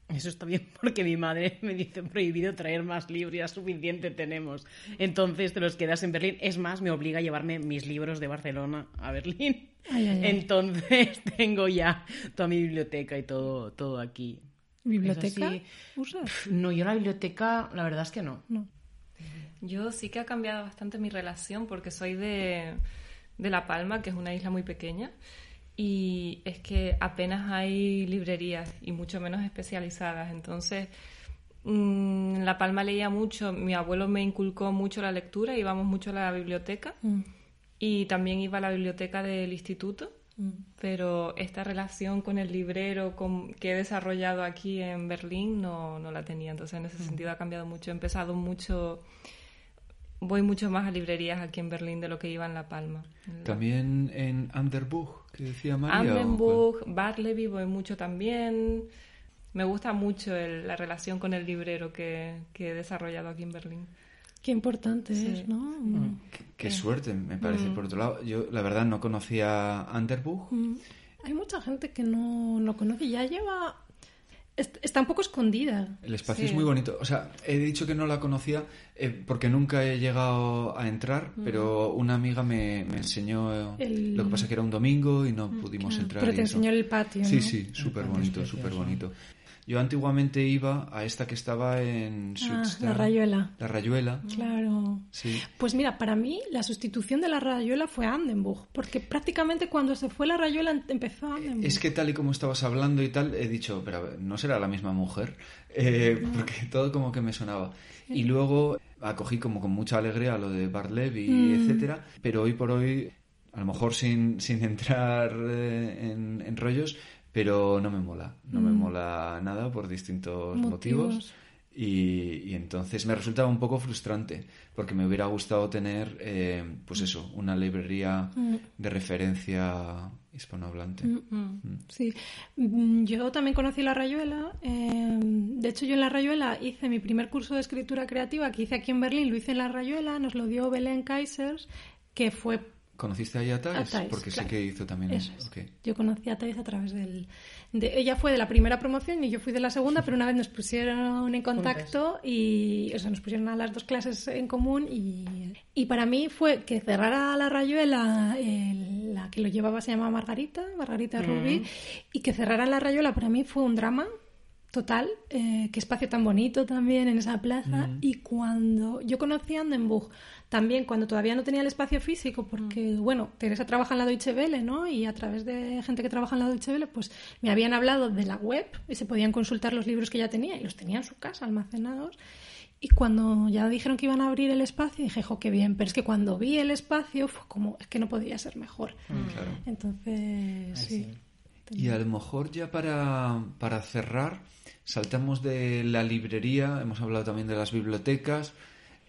Eso está bien porque mi madre me dice prohibido traer más libros, ya suficiente tenemos. Entonces te los quedas en Berlín. Es más, me obliga a llevarme mis libros de Barcelona a Berlín. Entonces tengo ya toda mi biblioteca y todo, todo aquí. ¿Biblioteca? ¿Usas? No, yo la biblioteca, la verdad es que no. No. Yo sí que ha cambiado bastante mi relación porque soy de, de La Palma, que es una isla muy pequeña, y es que apenas hay librerías y mucho menos especializadas. Entonces, mm, en La Palma leía mucho, mi abuelo me inculcó mucho la lectura, íbamos mucho a la biblioteca Mm. y también iba a la biblioteca del instituto. Pero esta relación con el librero con, que he desarrollado aquí en Berlín no, no la tenía. Entonces, en ese sentido ha cambiado mucho. He empezado mucho. Voy mucho más a librerías aquí en Berlín de lo que iba en La Palma. También en Anderbuch, que decía María. ¿o Andenbuch, Barleby voy mucho también. Me gusta mucho el- la relación con el librero que, que he desarrollado aquí en Berlín. Qué importante Sí. es, ¿no? cuál? Qué, qué suerte, me parece. Por otro lado, yo la verdad no conocía Anderbuch. Mm. Hay mucha gente que no, no conoce, ya lleva... est- Está un poco escondida. El espacio Sí. es muy bonito. O sea, he dicho que no la conocía eh, porque nunca he llegado a entrar, pero una amiga me, me enseñó. El- Lo que pasa que era un domingo y no pudimos entrar. Pero te eso. enseñó el patio, Sí, ¿no? sí, súper bonito, súper bonito. Yo antiguamente iba a esta que estaba en Ah, la rayuela. La Rayuela, Claro. sí. Pues mira, para mí la sustitución de la rayuela fue Andenbuch, porque prácticamente cuando se fue la rayuela em- empezó Andenbuch. Es que tal y como estabas hablando y tal, he dicho, pero a ver, no será la misma mujer, Eh, porque todo como que me sonaba. Y luego acogí como con mucha alegría lo de Bartleby, y Mm. etcétera, pero hoy por hoy, a lo mejor sin, sin entrar eh, en, en rollos, pero no me mola, no me mola nada por distintos motivos. Mm. Motivos. Y, y entonces me resultaba un poco frustrante porque me hubiera gustado tener, eh, pues eso, una librería de referencia hispanohablante. Sí, Mm, yo también conocí la rayuela. eh, de hecho, yo en la rayuela hice mi primer curso de escritura creativa que hice aquí en Berlín, lo hice en la rayuela, nos lo dio Belén Kaisers, que fue ¿Conociste ahí a Thais? A Thais, Porque sé claro. que hizo también Eso es. Yo conocí a Thais a través del... De, ella fue de la primera promoción y yo fui de la segunda, pero una vez nos pusieron en contacto y... O sea, nos pusieron a las dos clases en común y, y para mí fue que cerrara la rayuela, el- la que lo llevaba se llamaba Margarita, Margarita Rubí, y que cerrara la rayuela para mí fue un drama total, eh, qué espacio tan bonito también en esa plaza. Y cuando yo conocí a Andenbuch, también cuando todavía no tenía el espacio físico, porque, bueno, Teresa trabaja en la Deutsche Welle, ¿no? Y a través de gente que trabaja en la Deutsche Welle, pues me habían hablado de la web y se podían consultar los libros que ya tenía y los tenía en su casa almacenados. Y cuando ya dijeron que iban a abrir el espacio, dije, jo, qué bien. Pero es que cuando vi el espacio fue como, es que no podía ser mejor. Claro. Entonces, sí. Y a lo mejor ya para, para cerrar, saltamos de la librería, hemos hablado también de las bibliotecas,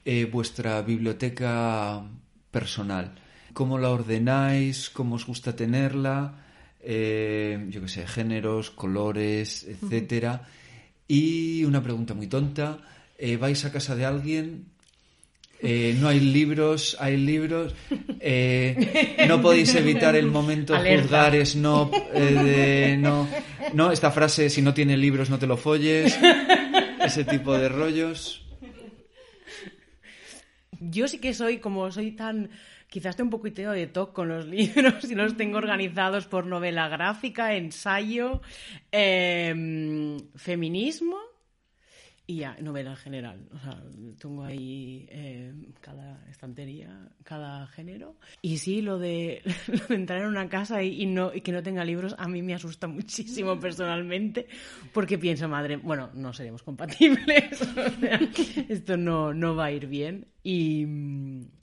eh, vuestra biblioteca personal. ¿Cómo la ordenáis? ¿Cómo os gusta tenerla? Eh, yo qué sé, géneros, colores, etcétera. Y una pregunta muy tonta. eh, ¿Vais a casa de alguien? Eh, no hay libros, hay libros. eh, no podéis evitar el momento juzgar snob eh, de no, no, esta frase, si no tiene libros no te lo folles. Ese tipo de rollos. Yo sí que soy, como soy tan, quizás estoy un poquito de toque con los libros y los tengo organizados por novela gráfica, ensayo, em, feminismo y ya, novela en general. O sea, tengo ahí em, cada estantería, cada género. Y sí, lo de, lo de entrar en una casa y, y no, y que no tenga libros a mí me asusta muchísimo personalmente porque pienso, madre, bueno, no seremos compatibles. o sea, esto no, no va a ir bien. Y,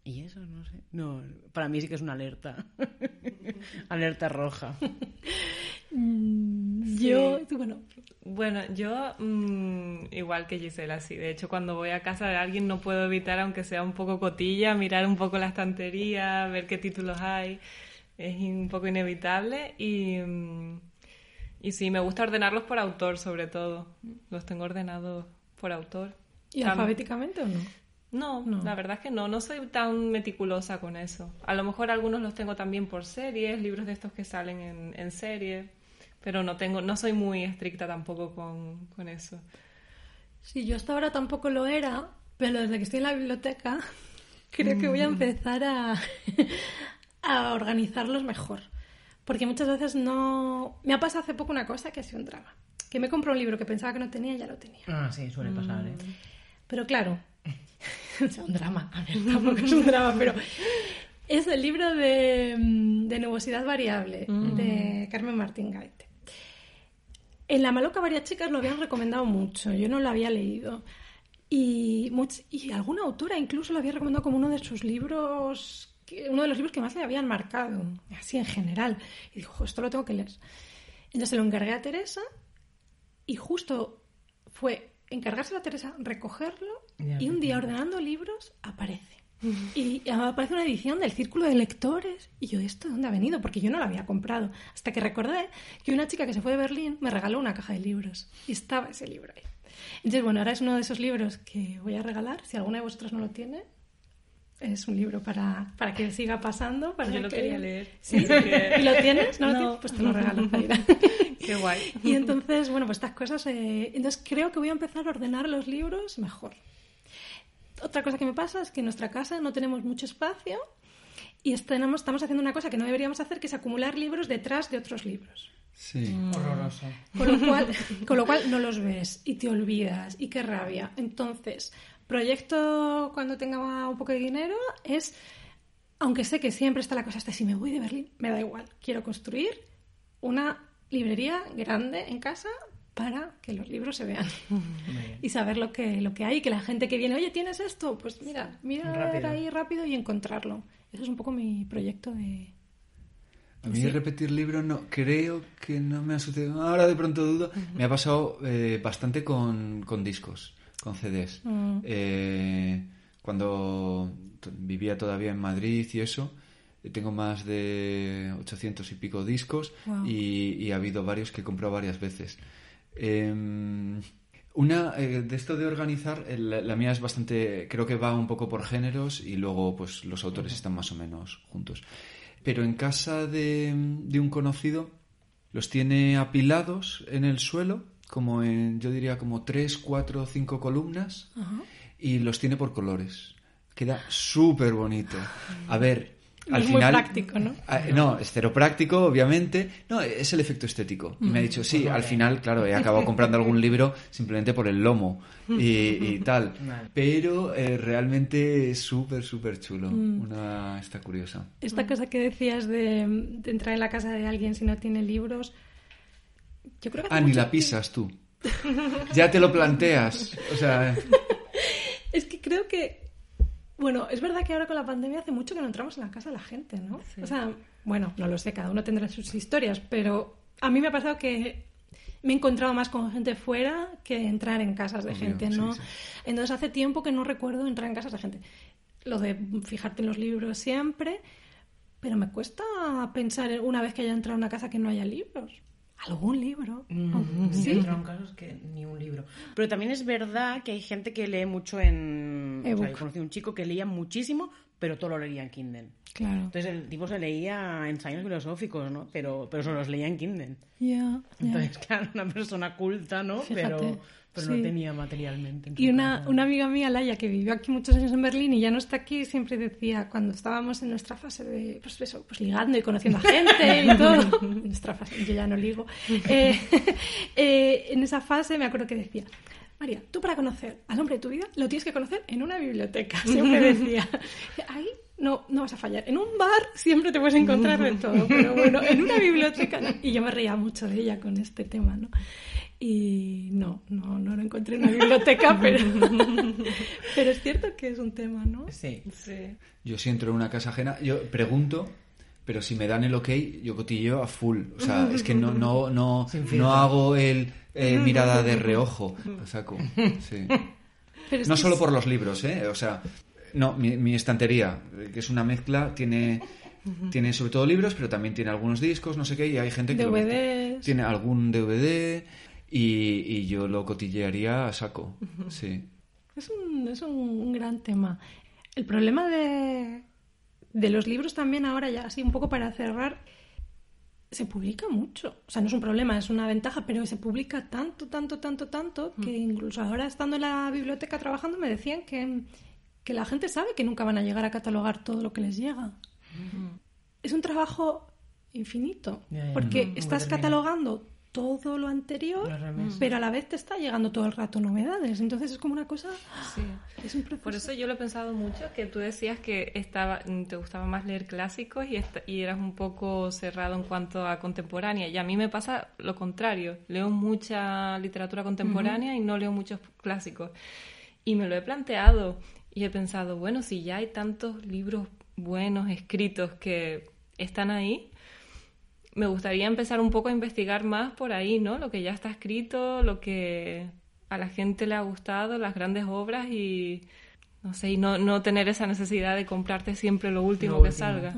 y eso, no sé. No, para mí sí que es una alerta. alerta roja. Mm, Yo, bueno, Bueno, yo mm, igual que Gisela, sí. De hecho, cuando voy a casa de alguien no puedo evitar, aunque sea un poco cotilla, mirar un poco la estantería, ver qué títulos hay. Es un poco inevitable y, mm, y sí, me gusta ordenarlos por autor, sobre todo. Los tengo ordenados por autor. ¿y alfabéticamente o no? No, No. la verdad es que no, no soy tan meticulosa con eso. A lo mejor algunos los tengo también por series, libros de estos que salen en, en serie, pero no tengo, no soy muy estricta tampoco con, con eso. Sí, yo hasta ahora tampoco lo era, pero desde que estoy en la biblioteca creo que voy a empezar a, a organizarlos mejor. Porque muchas veces no... Me ha pasado hace poco una cosa que ha sido un drama. que me compro un libro que pensaba que no tenía, ya lo tenía. Ah, sí, suele pasar, ¿eh? Pero claro, es un drama, a ver, tampoco es un drama, pero es el libro de, mm, de Nubosidad Variable de Carmen Martín Gaite. En La Maloca varias chicas lo habían recomendado mucho, yo no lo había leído. Y, alguna autora incluso lo había recomendado como uno de sus libros, uno de los libros que más le habían marcado, así en general. Y dijo, "Jo, esto lo tengo que leer. Entonces se lo encargué a Teresa y justo fue encargárselo a Teresa, recogerlo y un día ordenando libros aparece. Y aparece una edición del Círculo de Lectores. Y yo, ¿esto de dónde ha venido? Porque yo no lo había comprado. Hasta que recordé que una chica que se fue de Berlín me regaló una caja de libros. Y estaba ese libro ahí. Entonces, bueno, ahora es uno de esos libros que voy a regalar. Si alguna de vosotras no lo tiene, es un libro para, para que siga pasando. Para Yo lo que- quería leer. ¿Sí? ¿Y lo tienes? ¿No, lo tienes? Pues te lo regalo, Zaira. Qué guay. Y entonces, bueno, pues estas cosas. eh, entonces creo que voy a empezar a ordenar los libros mejor. Otra cosa que me pasa es que en nuestra casa no tenemos mucho espacio y estamos, estamos haciendo una cosa que no deberíamos hacer, que es acumular libros detrás de otros libros. Sí. Horroroso. Con lo cual, con lo cual no los ves y te olvidas y qué rabia. Entonces, proyecto cuando tenga un poco de dinero es, aunque sé que siempre está la cosa hasta si me voy de Berlín, me da igual. Quiero construir una librería grande en casa para que los libros se vean y saber lo que, lo que hay y que la gente que viene, oye, ¿tienes esto? Pues mira, mira Rápido. ahí rápido y encontrarlo. Eso es un poco mi proyecto de... A mí repetir libros no, creo que no me ha sucedido. Ahora de pronto dudo. Me ha pasado eh, bastante con, con discos, con CDs. Eh, cuando vivía todavía en Madrid y eso, tengo más de 800 y pico discos Wow. y, y ha habido varios que he comprado varias veces. Em, una eh, de esto de organizar, eh, la, mía es bastante, creo que va un poco por géneros y luego pues los autores están más o menos juntos. Pero en casa de, de un conocido los tiene apilados en el suelo, como en, yo diría como tres, cuatro, cinco columnas y los tiene por colores. Queda súper bonito. A ver, al Es muy final... práctico, ¿no? Ah, no, es cero práctico, obviamente. No, es el efecto estético. Y me ha dicho, sí, al final, claro, he acabado comprando algún libro simplemente por el lomo y, y tal. Pero eh, realmente es súper, súper chulo. Una está curiosa. Esta cosa que decías de, de entrar en la casa de alguien si no tiene libros, yo creo que... Ah, ni la pisas tú. Ya te lo planteas. O sea, Es que creo que... Bueno, es verdad que ahora con la pandemia hace mucho que no entramos en la casa de la gente, ¿no? O sea, bueno, no lo sé, cada uno tendrá sus historias, pero a mí me ha pasado que me he encontrado más con gente fuera que entrar en casas de Obvio, gente, sí, ¿no? sí. Entonces hace tiempo que no recuerdo entrar en casas de gente. Lo de fijarte en los libros siempre, pero me cuesta pensar en- una vez que haya entrado a una casa que no haya libros. ¿Algún libro? Mm, Sí. He entrado en casos que ni un libro. Pero también es verdad que hay gente que lee mucho en... O sea, yo conocí a un chico que leía muchísimo, pero todo lo leía en Kindle. Claro. Entonces el tipo se leía ensayos filosóficos, ¿no? Pero, pero se los leía en Kindle. Ya, ya. Entonces, claro, una persona culta, ¿no? Fíjate, pero pero sí. no tenía materialmente. Y una, una amiga mía, Laia, que vivió aquí muchos años en Berlín y ya no está aquí, siempre decía, cuando estábamos en nuestra fase de, pues eso, pues ligando y conociendo a gente y todo, nuestra fase, yo ya no ligo, eh, eh, en esa fase me acuerdo que decía, María, tú para conocer al hombre de tu vida lo tienes que conocer en una biblioteca, siempre decía, ahí no, no vas a fallar, en un bar siempre te puedes encontrar de todo, pero bueno, en una biblioteca, no. y yo me reía mucho de ella con este tema, ¿no? Y no, no, no lo encontré en una biblioteca, pero, pero es cierto que es un tema, ¿no? Sí. Sí. yo si entro en una casa ajena, yo pregunto, pero si me dan el ok, yo cotilleo a full. O sea, es que no, no, no, no hago el eh, mirada de reojo. Lo saco. Sí. No solo por los libros, ¿eh? O sea, no, mi, mi estantería, eh, que es una mezcla, tiene, tiene sobre todo libros, pero también tiene algunos discos, no sé qué, y hay gente que lo- tiene algún DVD y, y yo lo cotillearía a saco. Sí. Es un, es un gran tema. El problema de, de los libros también ahora, ya así un poco para cerrar, se publica mucho. O sea, no es un problema, es una ventaja, pero se publica tanto, tanto, tanto, tanto, que incluso ahora estando en la biblioteca trabajando me decían que, que la gente sabe que nunca van a llegar a catalogar todo lo que les llega. Es un trabajo infinito, porque muy estás catalogando todo lo anterior, pero a la vez te está llegando todo el rato novedades. Entonces es como una cosa. Sí. Es un proceso. Por eso yo lo he pensado mucho, que tú decías que estaba, te gustaba más leer clásicos y eras un poco cerrado en cuanto a contemporánea. Y a mí me pasa lo contrario. Leo mucha literatura contemporánea y no leo muchos clásicos. Y me lo he planteado y he pensado, bueno, si ya hay tantos libros buenos escritos que están ahí, me gustaría empezar un poco a investigar más por ahí, ¿no? Lo que ya está escrito, lo que a la gente le ha gustado, las grandes obras y no sé, y no, no tener esa necesidad de comprarte siempre lo último Lo que último. salga.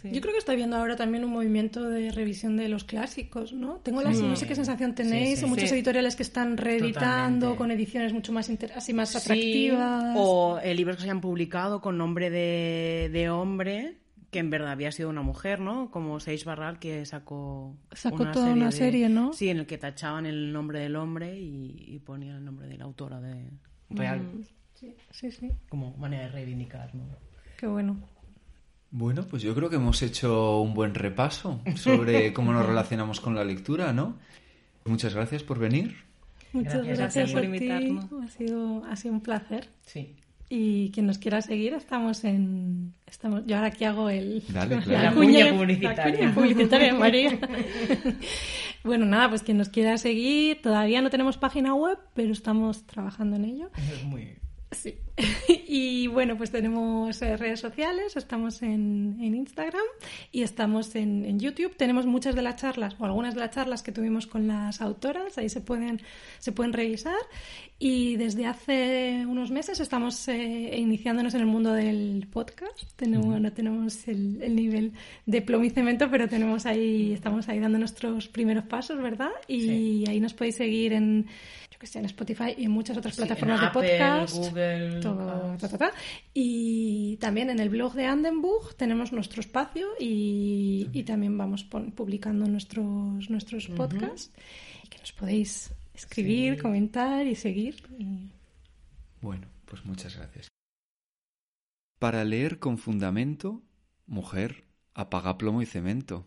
Sí. Yo creo que estoy viendo ahora también un movimiento de revisión de los clásicos, ¿no? Tengo la, no sé qué sensación tenéis, sí. o muchos Sí. editoriales que están reeditando Totalmente. con ediciones mucho más inter- así más Sí, atractivas. o eh, libros que se han publicado con nombre de, de hombre que en verdad había sido una mujer, ¿no? Como Seix Barral que sacó Sacó toda una serie, ¿no? Sí, en el que tachaban el nombre del hombre y, y ponían el nombre de la autora de real, Sí, sí, sí. como manera de reivindicar, ¿no? Qué bueno. Bueno, pues yo creo que hemos hecho un buen repaso sobre cómo nos relacionamos con la lectura, ¿no? Muchas gracias por venir. Muchas Gracias, gracias, por invitarnos. Ha sido, ha sido un placer. Sí. Y quien nos quiera seguir, estamos en. Estamos, yo ahora aquí hago el. Dale, la claro. La cuña cuña publicitaria. la cuña publicitaria, María. bueno, nada, pues quien nos quiera seguir, todavía no tenemos página web, pero estamos trabajando en ello. Es muy... Sí. y bueno, pues tenemos eh, redes sociales, estamos en, en Instagram y estamos en, en YouTube. Tenemos muchas de las charlas o algunas de las charlas que tuvimos con las autoras, ahí se pueden, se pueden revisar. Y desde hace unos meses estamos eh, iniciándonos en el mundo del podcast. Tenemos, No tenemos el, el nivel de plomo y cemento, pero tenemos ahí, estamos ahí dando nuestros primeros pasos, ¿verdad? Y Sí. ahí nos podéis seguir en, que sé, en Spotify y en muchas otras Sí, en plataformas Apple, de podcast. Google, todo, ta, ta, ta. Y también en el blog de Andenburg tenemos nuestro espacio y, y también vamos publicando nuestros, nuestros podcasts y que nos podéis escribir, comentar y seguir. Y- Bueno, pues muchas gracias. Para leer con fundamento, mujer, apaga plomo y cemento.